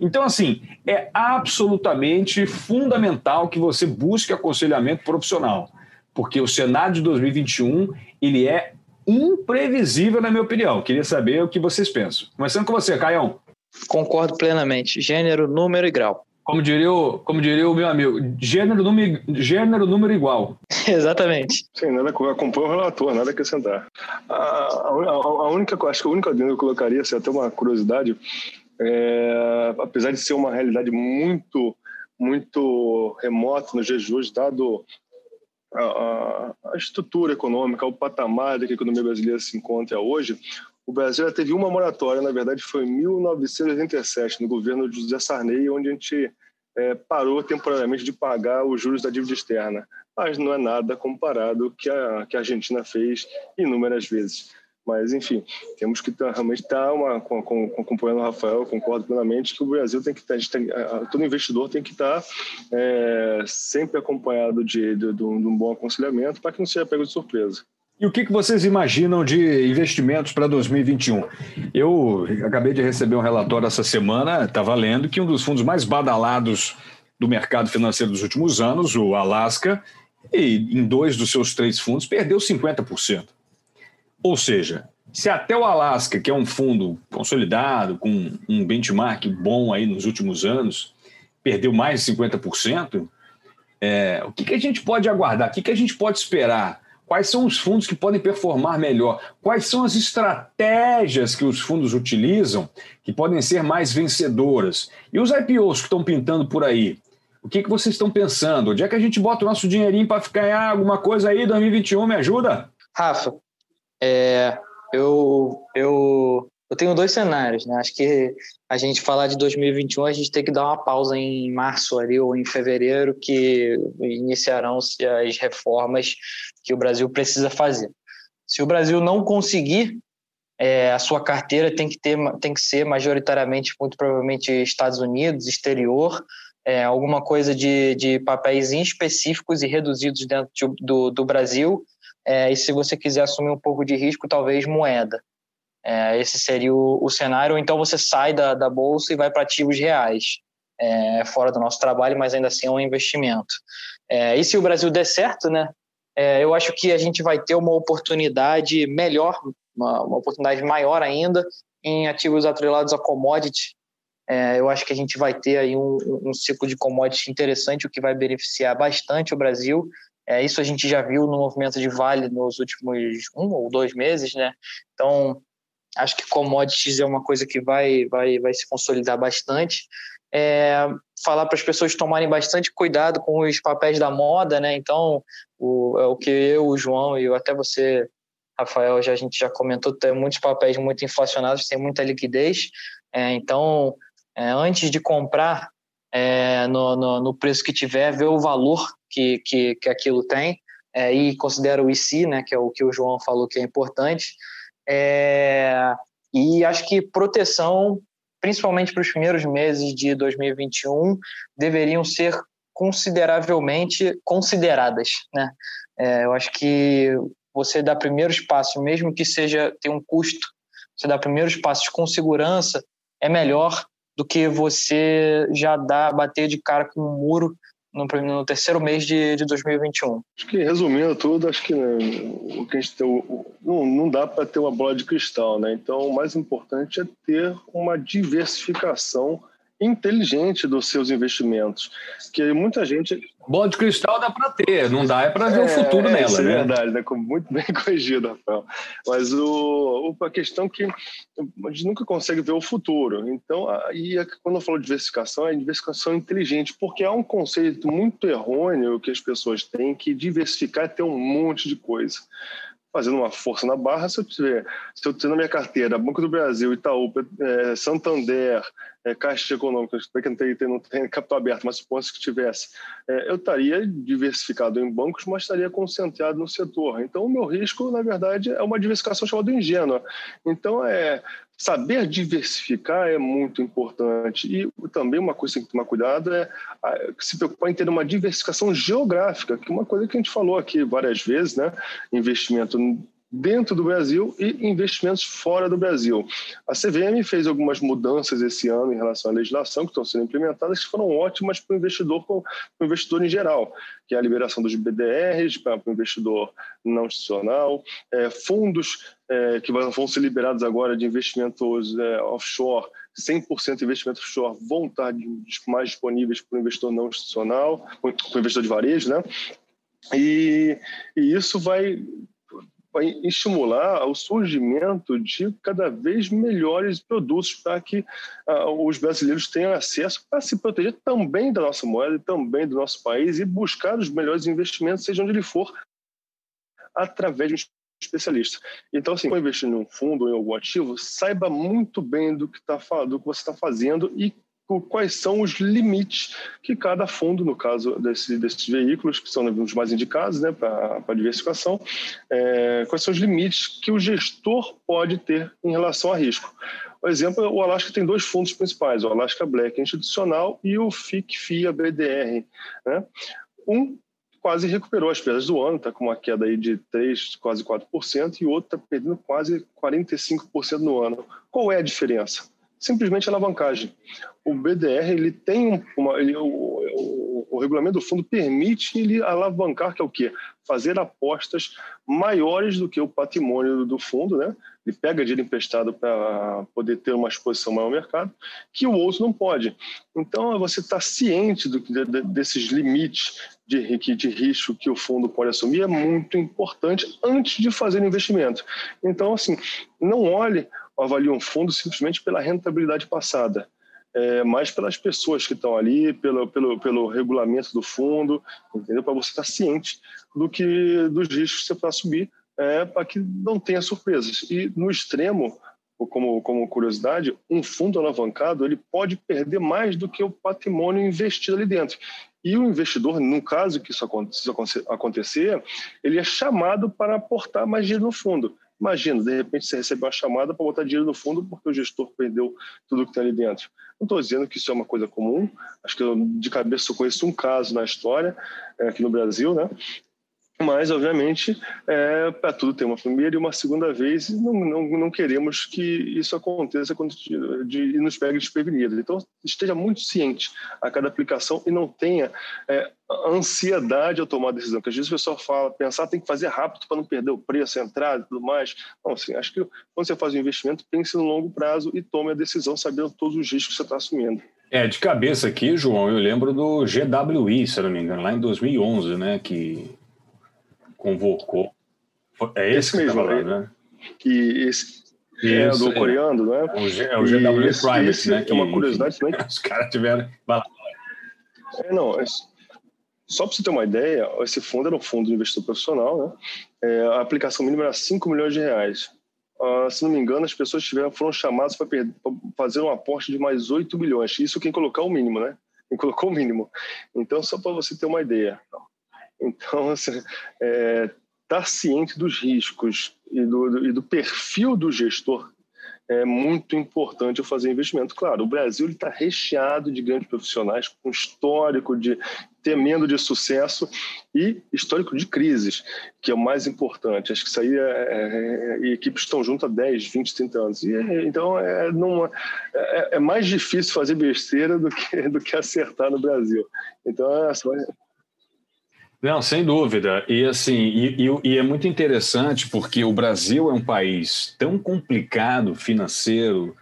Então, assim, é absolutamente fundamental que você busque aconselhamento profissional, porque o cenário de 2021 ele é imprevisível, na minha opinião. Queria saber o que vocês pensam. Começando com você, Caião. Concordo plenamente. Gênero, número e grau. Como diria o, como diria o meu amigo, gênero, número, gênero, número igual. Exatamente. Sim, nada acompanha o relator, nada a acrescentar. A, a, a, única, acho que a única adendo que eu colocaria, se até uma curiosidade, é, apesar de ser uma realidade muito, muito remota nos dias de hoje, dado a, a, estrutura econômica, o patamar que a economia brasileira se encontra hoje, o Brasil teve uma moratória, na verdade foi em 1987, no governo de José Sarney, onde a gente é, parou temporariamente de pagar os juros da dívida externa. Mas não é nada comparado que a, que a Argentina fez inúmeras vezes. Mas, enfim, temos que tá, realmente estar, tá com, com, acompanhando o Rafael, concordo plenamente que o Brasil tem que estar, tá, todo investidor tem que estar é, sempre acompanhado de, de, de, um, de, um, bom aconselhamento para que não seja pego de surpresa. E o que, que vocês imaginam de investimentos para 2021? Eu acabei de receber um relatório essa semana, estava lendo que um dos fundos mais badalados do mercado financeiro dos últimos anos, o Alaska, e em dois dos seus três fundos perdeu 50%. Ou seja, se até o Alaska, que é um fundo consolidado, com um benchmark bom aí nos últimos anos, perdeu mais de 50%, é, o que, que a gente pode aguardar? O que, que a gente pode esperar? Quais são os fundos que podem performar melhor? Quais são as estratégias que os fundos utilizam que podem ser mais vencedoras? E os IPOs que estão pintando por aí? O que, que vocês estão pensando? Onde é que a gente bota o nosso dinheirinho para ficar ah, alguma coisa aí 2021? Me ajuda? Rafa, é, eu, eu, eu tenho dois cenários. Né? Acho que a gente falar de 2021, a gente tem que dar uma pausa em março ali, ou em fevereiro, que iniciarão-se as reformas que o Brasil precisa fazer. Se o Brasil não conseguir, é, a sua carteira tem que, ter, tem que ser majoritariamente, muito provavelmente, Estados Unidos, exterior, é, alguma coisa de, de papéis específicos e reduzidos dentro de, do, do Brasil. É, e se você quiser assumir um pouco de risco, talvez moeda. É, esse seria o, o, cenário. Ou então você sai da, da bolsa e vai para ativos reais, é, fora do nosso trabalho, mas ainda assim é um investimento. É, e se o Brasil der certo, né? É, eu acho que a gente vai ter uma oportunidade melhor, uma, uma oportunidade maior ainda em ativos atrelados a commodity, é, eu acho que a gente vai ter aí um, um, ciclo de commodities interessante, o que vai beneficiar bastante o Brasil. É, isso a gente já viu no movimento de Vale nos últimos um ou dois meses, né? Então, acho que commodities é uma coisa que vai, vai, vai se consolidar bastante. É, falar para as pessoas tomarem bastante cuidado com os papéis da moda, né? Então, o, é o que eu, o João e até você, Rafael, já, a gente já comentou, tem muitos papéis muito inflacionados, tem muita liquidez. É, então, é, antes de comprar é, no, no, no, preço que tiver, ver o valor que, que, que aquilo tem é, e considera o IC, né, que é o que o João falou que é importante. É, e acho que proteção, principalmente para os primeiros meses de 2021, deveriam ser consideravelmente consideradas. Né? É, eu acho que você dá primeiros passos, mesmo que seja ter um custo, você dá primeiros passos com segurança, é melhor do que você já dar, bater de cara com um muro no, no terceiro mês de, de 2021. Acho que, resumindo tudo, acho que né, o que a gente tem, não, não dá para ter uma bola de cristal, né? Então, o mais importante é ter uma diversificação inteligente dos seus investimentos. Que muita gente. Bola de cristal dá para ter, não dá é para ver é, o futuro nela. Isso é né? verdade, né? muito bem corrigido, Rafael. Mas o, a questão é que a gente nunca consegue ver o futuro. Então, aí, quando eu falo de diversificação, é diversificação inteligente, porque há um conceito muito errôneo que as pessoas têm que diversificar é ter um monte de coisa fazendo uma força na barra, se eu tiver, se eu tiver na minha carteira Banco do Brasil, Itaú, é, Santander, é, Caixa Econômica, que não tem, não tem capital aberto, mas suposto que tivesse, é, eu estaria diversificado em bancos, mas estaria concentrado no setor. Então, o meu risco, na verdade, é uma diversificação chamada ingênua. Então, é saber diversificar é muito importante. E também uma coisa que tem que tomar cuidado é se preocupar em ter uma diversificação geográfica, que é uma coisa que a gente falou aqui várias vezes, né? Investimento dentro do Brasil e investimentos fora do Brasil. A CVM fez algumas mudanças esse ano em relação à legislação que estão sendo implementadas que foram ótimas para o investidor, para o investidor em geral, que é a liberação dos BDRs para o investidor não institucional, é, fundos é, que vão ser liberados agora de investimentos é, offshore 100% de investimento offshore vão estar mais disponíveis para o investidor não institucional, para o investidor de varejo, né? E, e isso vai vai estimular o surgimento de cada vez melhores produtos para que uh, os brasileiros tenham acesso para se proteger também da nossa moeda e também do nosso país e buscar os melhores investimentos, seja onde ele for, através de um especialista. Então, assim, quando investir em um fundo ou em algum ativo, saiba muito bem do que, tá, do que você está fazendo e quais são os limites que cada fundo, no caso desse, desses veículos, que são os mais indicados né, para a diversificação, é, quais são os limites que o gestor pode ter em relação a risco. Por exemplo, o Alaska tem dois fundos principais, o Alaska Black institucional e o FIC-FIA BDR. Né? Um quase recuperou as perdas do ano, está com uma queda aí de 3, quase 4%, e outro está perdendo quase 45% no ano. Qual é a diferença? Simplesmente alavancagem. O BDR ele tem uma, ele, o, o, o, regulamento do fundo permite ele alavancar, que é o quê? Fazer apostas maiores do que o patrimônio do fundo, né? Ele pega dinheiro emprestado para poder ter uma exposição maior ao mercado, que o outro não pode. Então, você está ciente do, de, desses limites de, de risco que o fundo pode assumir é muito importante antes de fazer o investimento. Então, assim, não olhe ou avalie um fundo simplesmente pela rentabilidade passada. É, pelas pessoas que estão ali, pelo, pelo, pelo regulamento do fundo, entendeu? Para você estar ciente do que dos riscos que você vai subir, é, para que não tenha surpresas. E no extremo, como, como curiosidade, um fundo alavancado ele pode perder mais do que o patrimônio investido ali dentro. E o investidor, no caso que isso acontecer, ele é chamado para aportar mais dinheiro no fundo. Imagina, de repente você recebe uma chamada para botar dinheiro no fundo porque o gestor perdeu tudo que está ali dentro. Não estou dizendo que isso é uma coisa comum, acho que eu, de cabeça eu conheço um caso na história, é, aqui no Brasil, né, mas, obviamente, é, para tudo tem uma primeira e uma segunda vez, e não, não, não queremos que isso aconteça quando de, de, nos pegue desprevenidos. Então, esteja muito ciente a cada aplicação e não tenha é, ansiedade ao tomar a decisão. Porque às vezes o pessoal fala, pensar tem que fazer rápido para não perder o preço, a entrada e tudo mais. Não, assim, acho que quando você faz um investimento, pense no longo prazo e tome a decisão sabendo todos os riscos que você está assumindo. É, de cabeça aqui, João, eu lembro do GWI, se não me engano, lá em 2011, né, que convocou. É esse, esse mesmo, falando, né? Que esse, é do é. coreano, né? É o, GW Private, esse né? É uma curiosidade também. Os caras tiveram. É, não, é, só para você ter uma ideia, esse fundo era um fundo de investidor profissional, né? É, a aplicação mínima era 5 milhões de reais. Uh, se não me engano, as pessoas tiveram, foram chamadas para fazer um aporte de mais 8 milhões. Isso quem colocar o mínimo, né? Quem colocou o mínimo. Então, só para você ter uma ideia. Então, assim, é, estar tá ciente dos riscos e do, do, e do perfil do gestor é muito importante eu fazer investimento. Claro, o Brasil está recheado de grandes profissionais com histórico de temendo de sucesso e histórico de crises, que é o mais importante. Acho que isso aí é, é, é equipes estão juntas há 10, 20, 30 anos. E, então é, não, é, é, mais difícil fazer besteira do que, do que acertar no Brasil. Então, é não, sem dúvida. E assim, e, e, e, é muito interessante porque o Brasil é um país tão complicado financeiro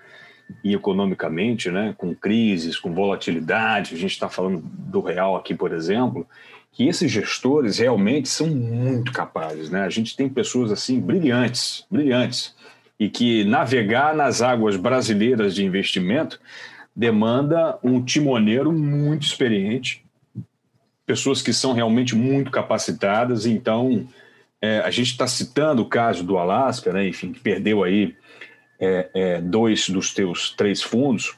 e economicamente, né, com crises, com volatilidade. A gente está falando do real aqui, por exemplo, que esses gestores realmente são muito capazes, né? A gente tem pessoas assim brilhantes, brilhantes, e que navegar nas águas brasileiras de investimento demanda um timoneiro muito experiente pessoas que são realmente muito capacitadas. Então, é, a gente está citando o caso do Alasca, né, enfim, que perdeu aí é, é, dois dos teus três fundos,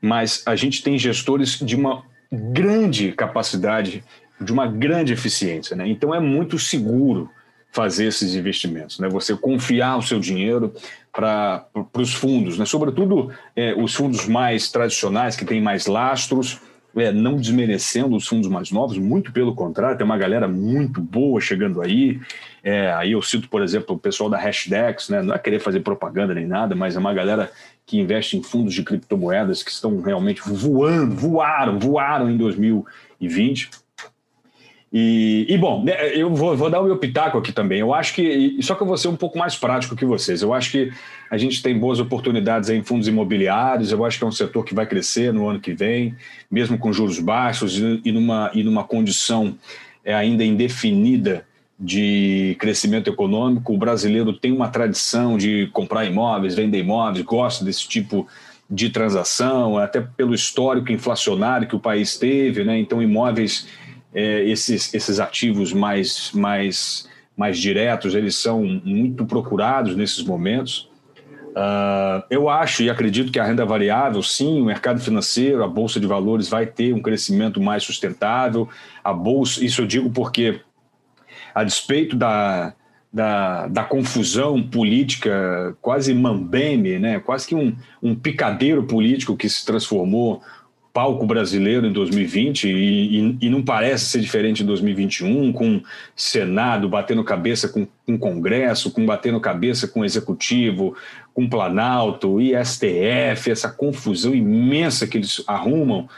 mas a gente tem gestores de uma grande capacidade, de uma grande eficiência. Né? Então, é muito seguro fazer esses investimentos, né? Você confiar o seu dinheiro para os fundos, né? Sobretudo é, os fundos mais tradicionais que têm mais lastros, é, não desmerecendo os fundos mais novos, muito pelo contrário, tem uma galera muito boa chegando aí. É, aí eu cito, por exemplo, o pessoal da Hashdex, né? não é querer fazer propaganda nem nada, mas é uma galera que investe em fundos de criptomoedas que estão realmente voando, voaram, voaram em 2020. E, e, bom, né, eu vou, vou, dar o meu pitaco aqui também. Eu acho que, só que eu vou ser um pouco mais prático que vocês. Eu acho que a gente tem boas oportunidades em fundos imobiliários. Eu acho que é um setor que vai crescer no ano que vem, mesmo com juros baixos e numa, e numa condição é, ainda indefinida de crescimento econômico. O brasileiro tem uma tradição de comprar imóveis, vender imóveis, gosta desse tipo de transação, até pelo histórico inflacionário que o país teve, né? Então, imóveis é, esses, esses ativos mais, mais, mais diretos, eles são muito procurados nesses momentos. Uh, eu acho e acredito que a renda variável, sim, o mercado financeiro, a bolsa de valores vai ter um crescimento mais sustentável. A bolsa, isso eu digo porque, a despeito da, da, da confusão política, quase mambeme, né, quase que um, um picadeiro político que se transformou palco brasileiro em 2020 e, e, e, não parece ser diferente em 2021, com Senado batendo cabeça com, com Congresso, com batendo cabeça com Executivo, com Planalto e STF, essa confusão imensa que eles arrumam.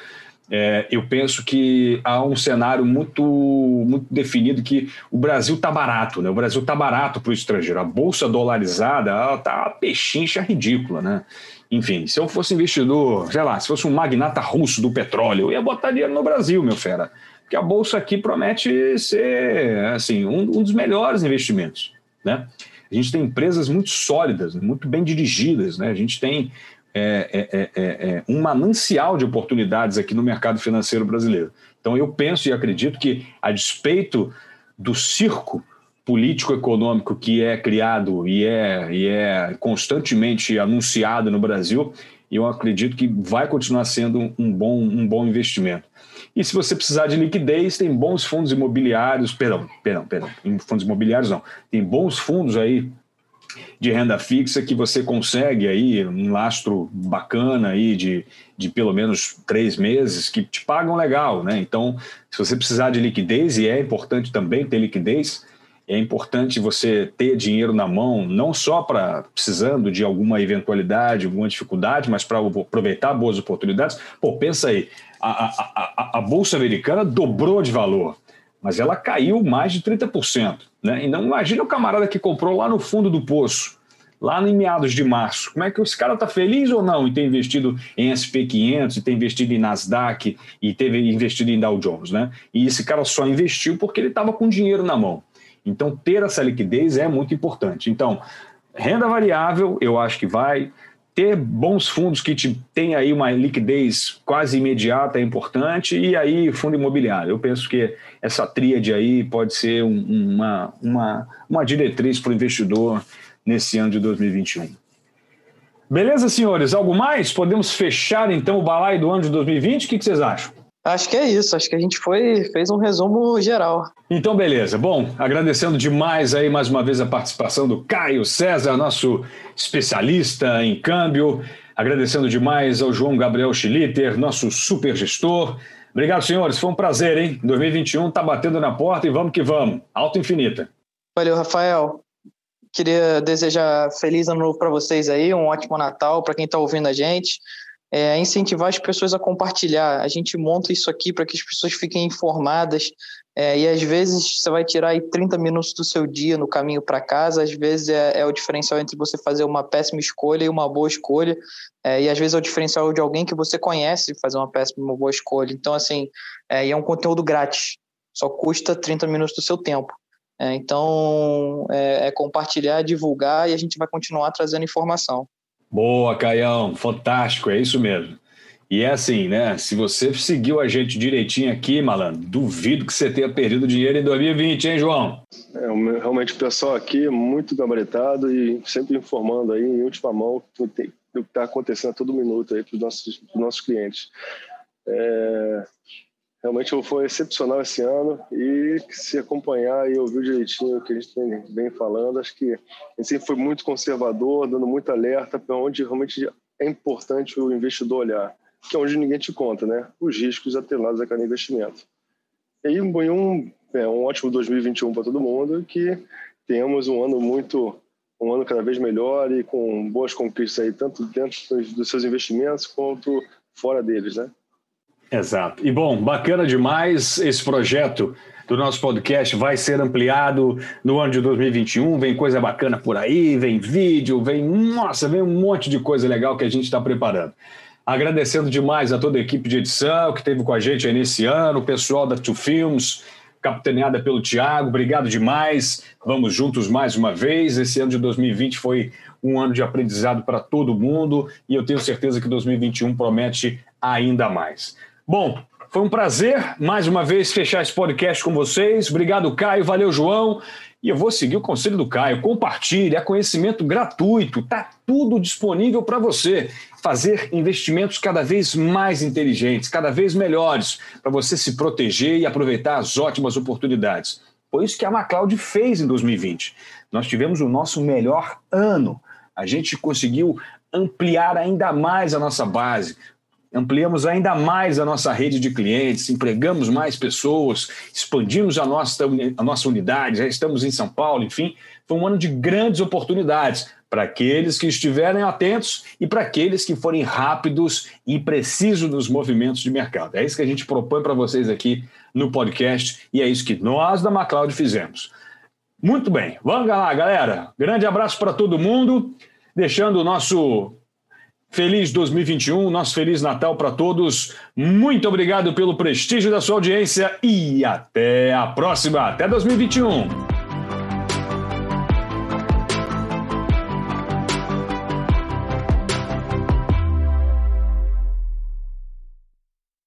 É, eu penso que há um cenário muito, muito definido que o Brasil está barato, né? O Brasil está barato para o estrangeiro. A bolsa dolarizada está pechincha ridícula, né? Enfim, se eu fosse investidor, sei lá, se fosse um magnata russo do petróleo, eu ia botar dinheiro no Brasil, meu fera. Porque a bolsa aqui promete ser, assim, um, um dos melhores investimentos, né? A gente tem empresas muito sólidas, muito bem dirigidas, né? A gente tem é é, é, é, é, um manancial de oportunidades aqui no mercado financeiro brasileiro. Então, eu penso e acredito que, a despeito do circo político-econômico que é criado e é, e é constantemente anunciado no Brasil, eu acredito que vai continuar sendo um bom, um bom investimento. E se você precisar de liquidez, tem bons fundos imobiliários, perdão, perdão, perdão, fundos imobiliários não, tem bons fundos aí de renda fixa que você consegue aí um lastro bacana aí de, de pelo menos três meses que te pagam legal, né? Então, se você precisar de liquidez, e é importante também ter liquidez, é importante você ter dinheiro na mão, não só para precisando de alguma eventualidade, alguma dificuldade, mas para aproveitar boas oportunidades. Pô, pensa aí, a, a, a, a Bolsa Americana dobrou de valor mas ela caiu mais de 30%. Né? E não imagina o camarada que comprou lá no fundo do poço, lá em meados de março. Como é que esse cara está feliz ou não em ter investido em SP500, e ter investido em Nasdaq e ter investido em Dow Jones? Né? E esse cara só investiu porque ele estava com dinheiro na mão. Então, ter essa liquidez é muito importante. Então, renda variável, eu acho que vai ter bons fundos que te tem aí uma liquidez quase imediata é importante e aí fundo imobiliário. Eu penso que essa tríade aí pode ser um, uma, uma, uma diretriz para o investidor nesse ano de 2021. Beleza, senhores? Algo mais? Podemos fechar então o balaio do ano de 2020? O que vocês acham? Acho que é isso, acho que a gente foi, fez um resumo geral. Então, beleza. Bom, agradecendo demais aí mais uma vez a participação do Caio César, nosso especialista em câmbio. Agradecendo demais ao João Gabriel Schlitter, nosso super gestor. Obrigado, senhores. Foi um prazer, hein? 2021 está batendo na porta e vamos que vamos. Alto infinita. Valeu, Rafael. Queria desejar feliz ano novo para vocês aí, um ótimo Natal para quem está ouvindo a gente é, incentivar as pessoas a compartilhar. A gente monta isso aqui para que as pessoas fiquem informadas. É, e às vezes você vai tirar aí 30 minutos do seu dia no caminho para casa, às vezes é, é, o diferencial entre você fazer uma péssima escolha e uma boa escolha, é, e às vezes é o diferencial de alguém que você conhece fazer uma péssima uma boa escolha. Então, assim, é, é um conteúdo grátis, só custa 30 minutos do seu tempo. É, então, é compartilhar, divulgar e a gente vai continuar trazendo informação. Boa, Caião, fantástico, é isso mesmo. E é assim, né? Se você seguiu a gente direitinho aqui, malandro, duvido que você tenha perdido dinheiro em 2020, hein, João? É, realmente o pessoal aqui é muito gabaritado e sempre informando aí em última mão do que está acontecendo a todo minuto aí para os nossos, nossos clientes. É, Realmente foi excepcional esse ano e se acompanhar e ouvir direitinho o que a gente vem, falando, acho que a gente foi muito conservador, dando muito alerta para onde realmente é importante o investidor olhar, que é onde ninguém te conta, né? Os riscos atrelados a cada investimento. E aí, um, é, um ótimo 2021 para todo mundo, que tenhamos um ano muito um ano cada vez melhor e com boas conquistas aí, tanto dentro dos seus investimentos quanto fora deles, né? Exato. E bom, bacana demais esse projeto do nosso podcast vai ser ampliado no ano de 2021. Vem coisa bacana por aí, vem vídeo, vem, nossa, vem um monte de coisa legal que a gente está preparando. Agradecendo demais a toda a equipe de edição que esteve com a gente aí nesse ano, o pessoal da Two Films, capitaneada pelo Tiago, obrigado demais. Vamos juntos mais uma vez. Esse ano de 2020 foi um ano de aprendizado para todo mundo e eu tenho certeza que 2021 promete ainda mais. Bom, foi um prazer mais uma vez fechar esse podcast com vocês. Obrigado, Caio. Valeu, João. E eu vou seguir o conselho do Caio. Compartilhe, é conhecimento gratuito, tá tudo disponível para você. Fazer investimentos cada vez mais inteligentes, cada vez melhores, para você se proteger e aproveitar as ótimas oportunidades. Foi isso que a MacLeod fez em 2020. Nós tivemos o nosso melhor ano. A gente conseguiu ampliar ainda mais a nossa base, ampliamos ainda mais a nossa rede de clientes, empregamos mais pessoas, expandimos a nossa, a nossa unidade, já estamos em São Paulo, enfim, foi um ano de grandes oportunidades para aqueles que estiverem atentos e para aqueles que forem rápidos e precisos nos movimentos de mercado. É isso que a gente propõe para vocês aqui no podcast e é isso que nós da MacLeod fizemos. Muito bem, vamos lá, galera. Grande abraço para todo mundo, deixando o nosso Feliz 2021, nosso Feliz Natal para todos. Muito obrigado pelo prestígio da sua audiência e até a próxima. Até 2021.